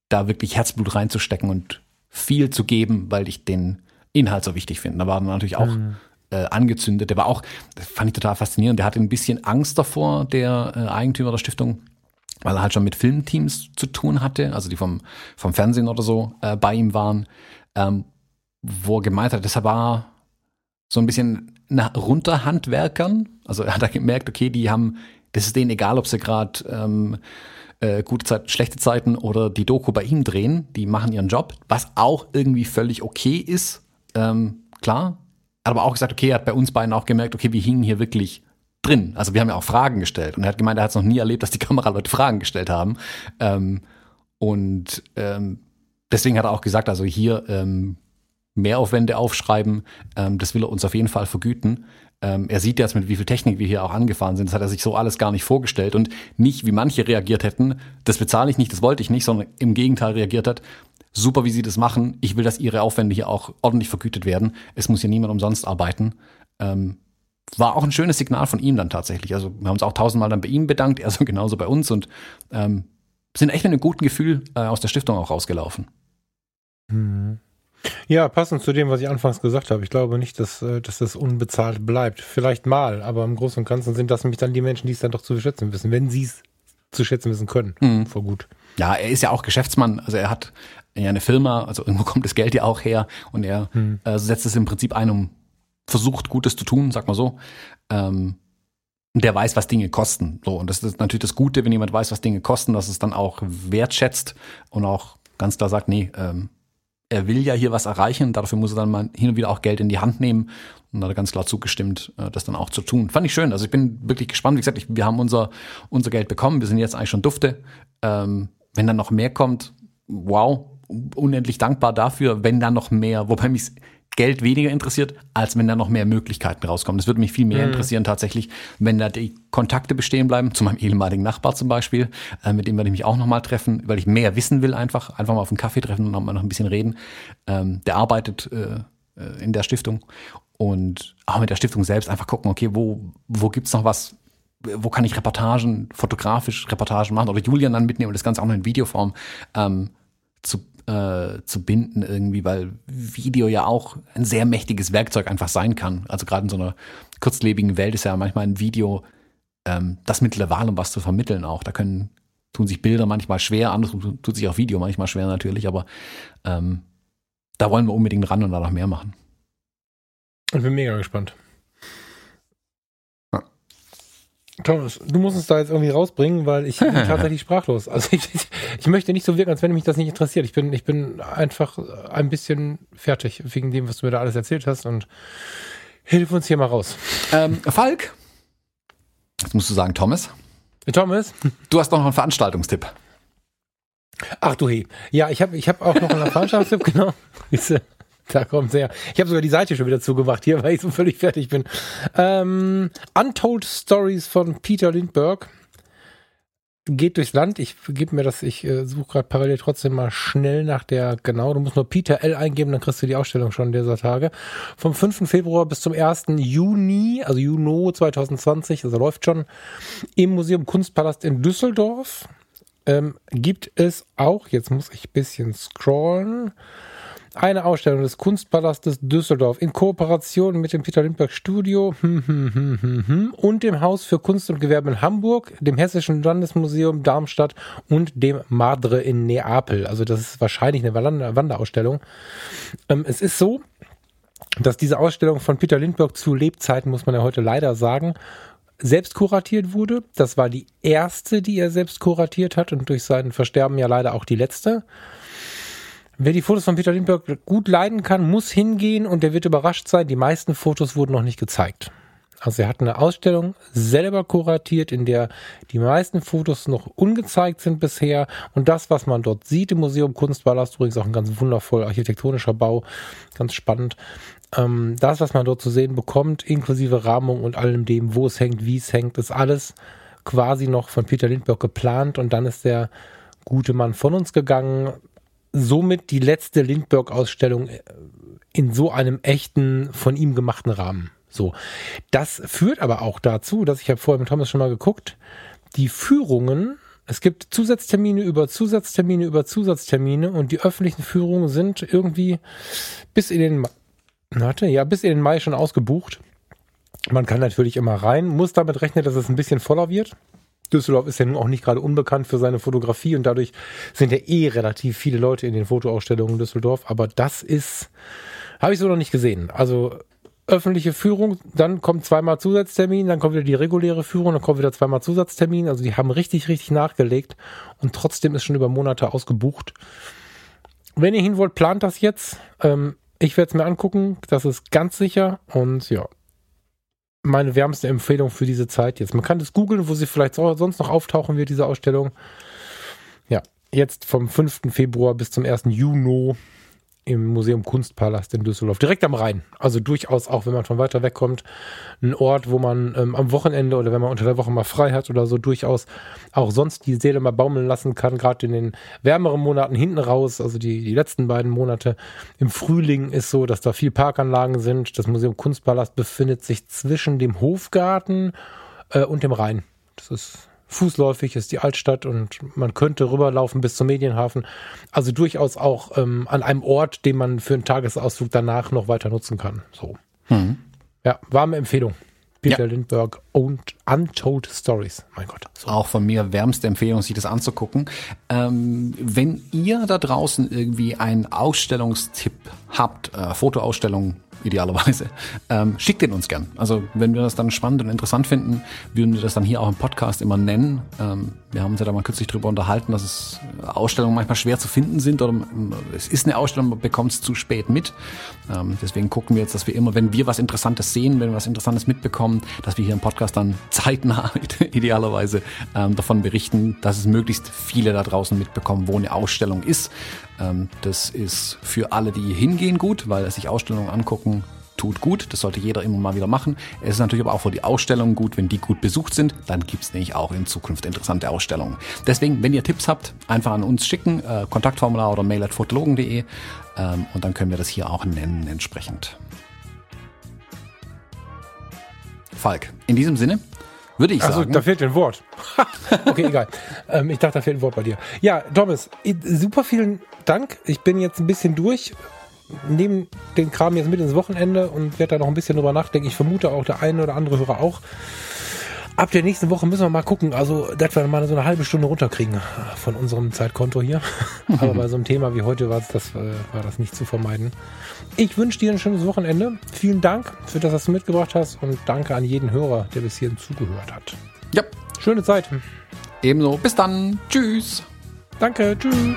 da wirklich Herzblut reinzustecken und viel zu geben, weil ich den Inhalt so wichtig finde. Da war dann natürlich auch mhm. äh, angezündet. Der war auch, das fand ich total faszinierend, der hatte ein bisschen Angst davor, der äh, Eigentümer der Stiftung, weil er halt schon mit Filmteams zu tun hatte, also die vom, vom Fernsehen oder so äh, bei ihm waren, ähm, wo er gemeint hat, das war so ein bisschen nach Runterhandwerkern. Also er hat da gemerkt, okay, die haben, das ist denen egal, ob sie gerade ähm, äh, gute Zeiten, schlechte Zeiten oder die Doku bei ihm drehen. Die machen ihren Job, was auch irgendwie völlig okay ist. Ähm, klar. Aber auch gesagt, okay, er hat bei uns beiden auch gemerkt, okay, wir hingen hier wirklich drin. Also wir haben ja auch Fragen gestellt. Und er hat gemeint, er hat es noch nie erlebt, dass die Kameraleute Fragen gestellt haben. Ähm, und ähm, deswegen hat er auch gesagt, also hier ähm, Mehraufwände aufschreiben, ähm, das will er uns auf jeden Fall vergüten. Ähm, er sieht jetzt, mit wie viel Technik wir hier auch angefahren sind. Das hat er sich so alles gar nicht vorgestellt und nicht, wie manche reagiert hätten, das bezahle ich nicht, das wollte ich nicht, sondern im Gegenteil reagiert hat, super, wie Sie das machen. Ich will, dass Ihre Aufwände hier auch ordentlich vergütet werden. Es muss hier niemand umsonst arbeiten. Ähm, war auch ein schönes Signal von ihm dann tatsächlich. Also wir haben uns auch tausendmal dann bei ihm bedankt, er so genauso bei uns und ähm, sind echt mit einem guten Gefühl äh, aus der Stiftung auch rausgelaufen. Mhm. Ja, passend zu dem, was ich anfangs gesagt habe. Ich glaube nicht, dass, äh, dass das unbezahlt bleibt. Vielleicht mal, aber im Großen und Ganzen sind das nämlich dann die Menschen, die es dann doch zu schätzen wissen, wenn sie es zu schätzen wissen können. Mhm. Vor gut. Ja, er ist ja auch Geschäftsmann. Also er hat ja eine Firma, also irgendwo kommt das Geld ja auch her und er mhm. äh, setzt es im Prinzip ein, um versucht, Gutes zu tun, sag mal so. Ähm, der weiß, was Dinge kosten. So, und das ist natürlich das Gute, wenn jemand weiß, was Dinge kosten, dass es dann auch wertschätzt und auch ganz klar sagt, nee, ähm, er will ja hier was erreichen, dafür muss er dann mal hin und wieder auch Geld in die Hand nehmen. Und da hat er ganz klar zugestimmt, äh, das dann auch zu tun. Fand ich schön. Also ich bin wirklich gespannt. Wie gesagt, ich, wir haben unser, unser Geld bekommen. Wir sind jetzt eigentlich schon dufte. Ähm, wenn dann noch mehr kommt, wow, unendlich dankbar dafür, wenn dann noch mehr, wobei mich Geld weniger interessiert, als wenn da noch mehr Möglichkeiten rauskommen. Das würde mich viel mehr mhm. interessieren tatsächlich, wenn da die Kontakte bestehen bleiben, zu meinem ehemaligen Nachbar zum Beispiel, äh, mit dem werde ich mich auch nochmal treffen, weil ich mehr wissen will einfach, einfach mal auf einen Kaffee treffen und nochmal noch ein bisschen reden. Ähm, der arbeitet äh, äh, in der Stiftung und auch mit der Stiftung selbst einfach gucken, okay, wo, wo gibt's noch was, wo kann ich Reportagen, fotografisch Reportagen machen oder Julian dann mitnehmen und das Ganze auch noch in Videoform ähm, zu äh, zu binden irgendwie, weil Video ja auch ein sehr mächtiges Werkzeug einfach sein kann. Also gerade in so einer kurzlebigen Welt ist ja manchmal ein Video ähm, das Mittel der Wahl, um was zu vermitteln auch. Da können tun sich Bilder manchmal schwer, anders tut sich auch Video manchmal schwer natürlich, aber ähm, da wollen wir unbedingt ran und da noch mehr machen. Ich bin mega gespannt. Thomas, du musst uns da jetzt irgendwie rausbringen, weil ich bin tatsächlich sprachlos. Also ich, ich, ich, möchte nicht so wirken, als wenn mich das nicht interessiert. Ich bin, ich bin einfach ein bisschen fertig wegen dem, was du mir da alles erzählt hast und hilf uns hier mal raus. Ähm, Falk, jetzt musst du sagen Thomas. Thomas? Du hast noch einen Veranstaltungstipp. Ach du he. Ja, ich habe ich hab auch noch einen Erfahrungschaftstipp, genau. Da kommt sehr. Ich habe sogar die Seite schon wieder zugemacht hier, weil ich so völlig fertig bin. Ähm, Untold Stories von Peter Lindbergh geht durchs Land. Ich gebe mir das, ich äh, suche gerade parallel trotzdem mal schnell nach der, genau, du musst nur Peter L eingeben, dann kriegst du die Ausstellung schon dieser Tage. Vom 5. Februar bis zum 1. Juni, also Juni 2020, also läuft schon, im Museum Kunstpalast in Düsseldorf. Ähm, gibt es auch, jetzt muss ich ein bisschen scrollen, eine Ausstellung des Kunstpalastes Düsseldorf in Kooperation mit dem Peter Lindbergh Studio hm, hm, hm, und dem Haus für Kunst und Gewerbe in Hamburg, dem Hessischen Landesmuseum Darmstadt und dem Madre in Neapel. Also das ist wahrscheinlich eine Wanderausstellung. Ähm, es ist so, dass diese Ausstellung von Peter Lindbergh zu Lebzeiten, muss man ja heute leider sagen, selbst kuratiert wurde. Das war die erste, die er selbst kuratiert hat und durch sein Versterben ja leider auch die letzte. Wer die Fotos von Peter Lindbergh gut leiden kann, muss hingehen und der wird überrascht sein. Die meisten Fotos wurden noch nicht gezeigt. Also er hat eine Ausstellung selber kuratiert, in der die meisten Fotos noch ungezeigt sind bisher. Und das, was man dort sieht im Museum Kunstpalast, übrigens auch ein ganz wundervoll architektonischer Bau, ganz spannend. Ähm, das, was man dort zu sehen bekommt, inklusive Rahmung und allem dem, wo es hängt, wie es hängt, ist alles quasi noch von Peter Lindbergh geplant. Und dann ist der gute Mann von uns gegangen somit die letzte Lindbergh-Ausstellung äh, in so einem echten, von ihm gemachten Rahmen. So. Das führt aber auch dazu, dass ich habe vorher mit Thomas schon mal geguckt, die Führungen, es gibt Zusatztermine über Zusatztermine über Zusatztermine und die öffentlichen Führungen sind irgendwie bis in den, warte, ja, bis in den Mai schon ausgebucht. Man kann natürlich immer rein, muss damit rechnen, dass es ein bisschen voller wird. Düsseldorf ist ja nun auch nicht gerade unbekannt für seine Fotografie und dadurch sind ja eh relativ viele Leute in den Fotoausstellungen in Düsseldorf. Aber das ist, habe ich so noch nicht gesehen. Also öffentliche Führung, dann kommt zweimal Zusatztermin, dann kommt wieder die reguläre Führung, dann kommt wieder zweimal Zusatztermin. Also die haben richtig, richtig nachgelegt und trotzdem ist schon über Monate ausgebucht. Wenn ihr hin wollt, plant das jetzt. Ähm, ich werde es mir angucken, das ist ganz sicher und ja, meine wärmste Empfehlung für diese Zeit jetzt. Man kann das googeln, wo sie vielleicht sonst noch auftauchen wird, diese Ausstellung. Ja, jetzt vom 5. Februar bis zum 1. Juni im Museum Kunstpalast in Düsseldorf, direkt am Rhein. Also durchaus auch, wenn man von weiter weg kommt, ein Ort, wo man ähm, am Wochenende oder wenn man unter der Woche mal frei hat oder so, durchaus auch sonst die Seele mal baumeln lassen kann, gerade in den wärmeren Monaten hinten raus, also die, die letzten beiden Monate. Im Frühling ist so, dass da viel Parkanlagen sind. Das Museum Kunstpalast befindet sich zwischen dem Hofgarten äh, und dem Rhein. Das ist fußläufig ist die Altstadt und man könnte rüberlaufen bis zum Medienhafen. Also durchaus auch ähm, an einem Ort, den man für einen Tagesausflug danach noch weiter nutzen kann. So. Mhm. Ja, warme Empfehlung. Peter ja. Lindbergh und Untold Stories. Mein Gott. So. Auch von mir wärmste Empfehlung, sich das anzugucken. Ähm, wenn ihr da draußen irgendwie einen Ausstellungstipp habt, äh, Fotoausstellung, idealerweise, ähm, schickt den uns gern. Also wenn wir das dann spannend und interessant finden, würden wir das dann hier auch im Podcast immer nennen. Ähm, wir haben uns ja da mal kürzlich drüber unterhalten, dass es Ausstellungen manchmal schwer zu finden sind oder es ist eine Ausstellung, man bekommt es zu spät mit. Ähm, deswegen gucken wir jetzt, dass wir immer, wenn wir was Interessantes sehen, wenn wir was Interessantes mitbekommen, dass wir hier im Podcast dann zeitnah idealerweise ähm, davon berichten, dass es möglichst viele da draußen mitbekommen, wo eine Ausstellung ist. Ähm, das ist für alle, die hingehen, gut, weil sich Ausstellungen angucken tut gut. Das sollte jeder immer mal wieder machen. Es ist natürlich aber auch für die Ausstellungen gut, wenn die gut besucht sind. Dann gibt es nämlich auch in Zukunft interessante Ausstellungen. Deswegen, wenn ihr Tipps habt, einfach an uns schicken. Äh, Kontaktformular oder mail at fotologen.de ähm, und dann können wir das hier auch nennen entsprechend. Falk, in diesem Sinne würde ich also, sagen. Also, da fehlt ein Wort. okay, egal. Ähm, ich dachte, da fehlt ein Wort bei dir. Ja, Thomas, super vielen Dank. Ich bin jetzt ein bisschen durch. Nehme den Kram jetzt mit ins Wochenende und werde da noch ein bisschen drüber nachdenken. Ich vermute auch, der eine oder andere Hörer auch. Ab der nächsten Woche müssen wir mal gucken, also, dass wir mal so eine halbe Stunde runterkriegen von unserem Zeitkonto hier. Aber bei so einem Thema wie heute war das, äh, war das nicht zu vermeiden. Ich wünsche dir ein schönes Wochenende. Vielen Dank für das, was du mitgebracht hast und danke an jeden Hörer, der bis hierhin zugehört hat. Ja. Schöne Zeit. Ebenso. Bis dann. Tschüss. Danke, tschüss.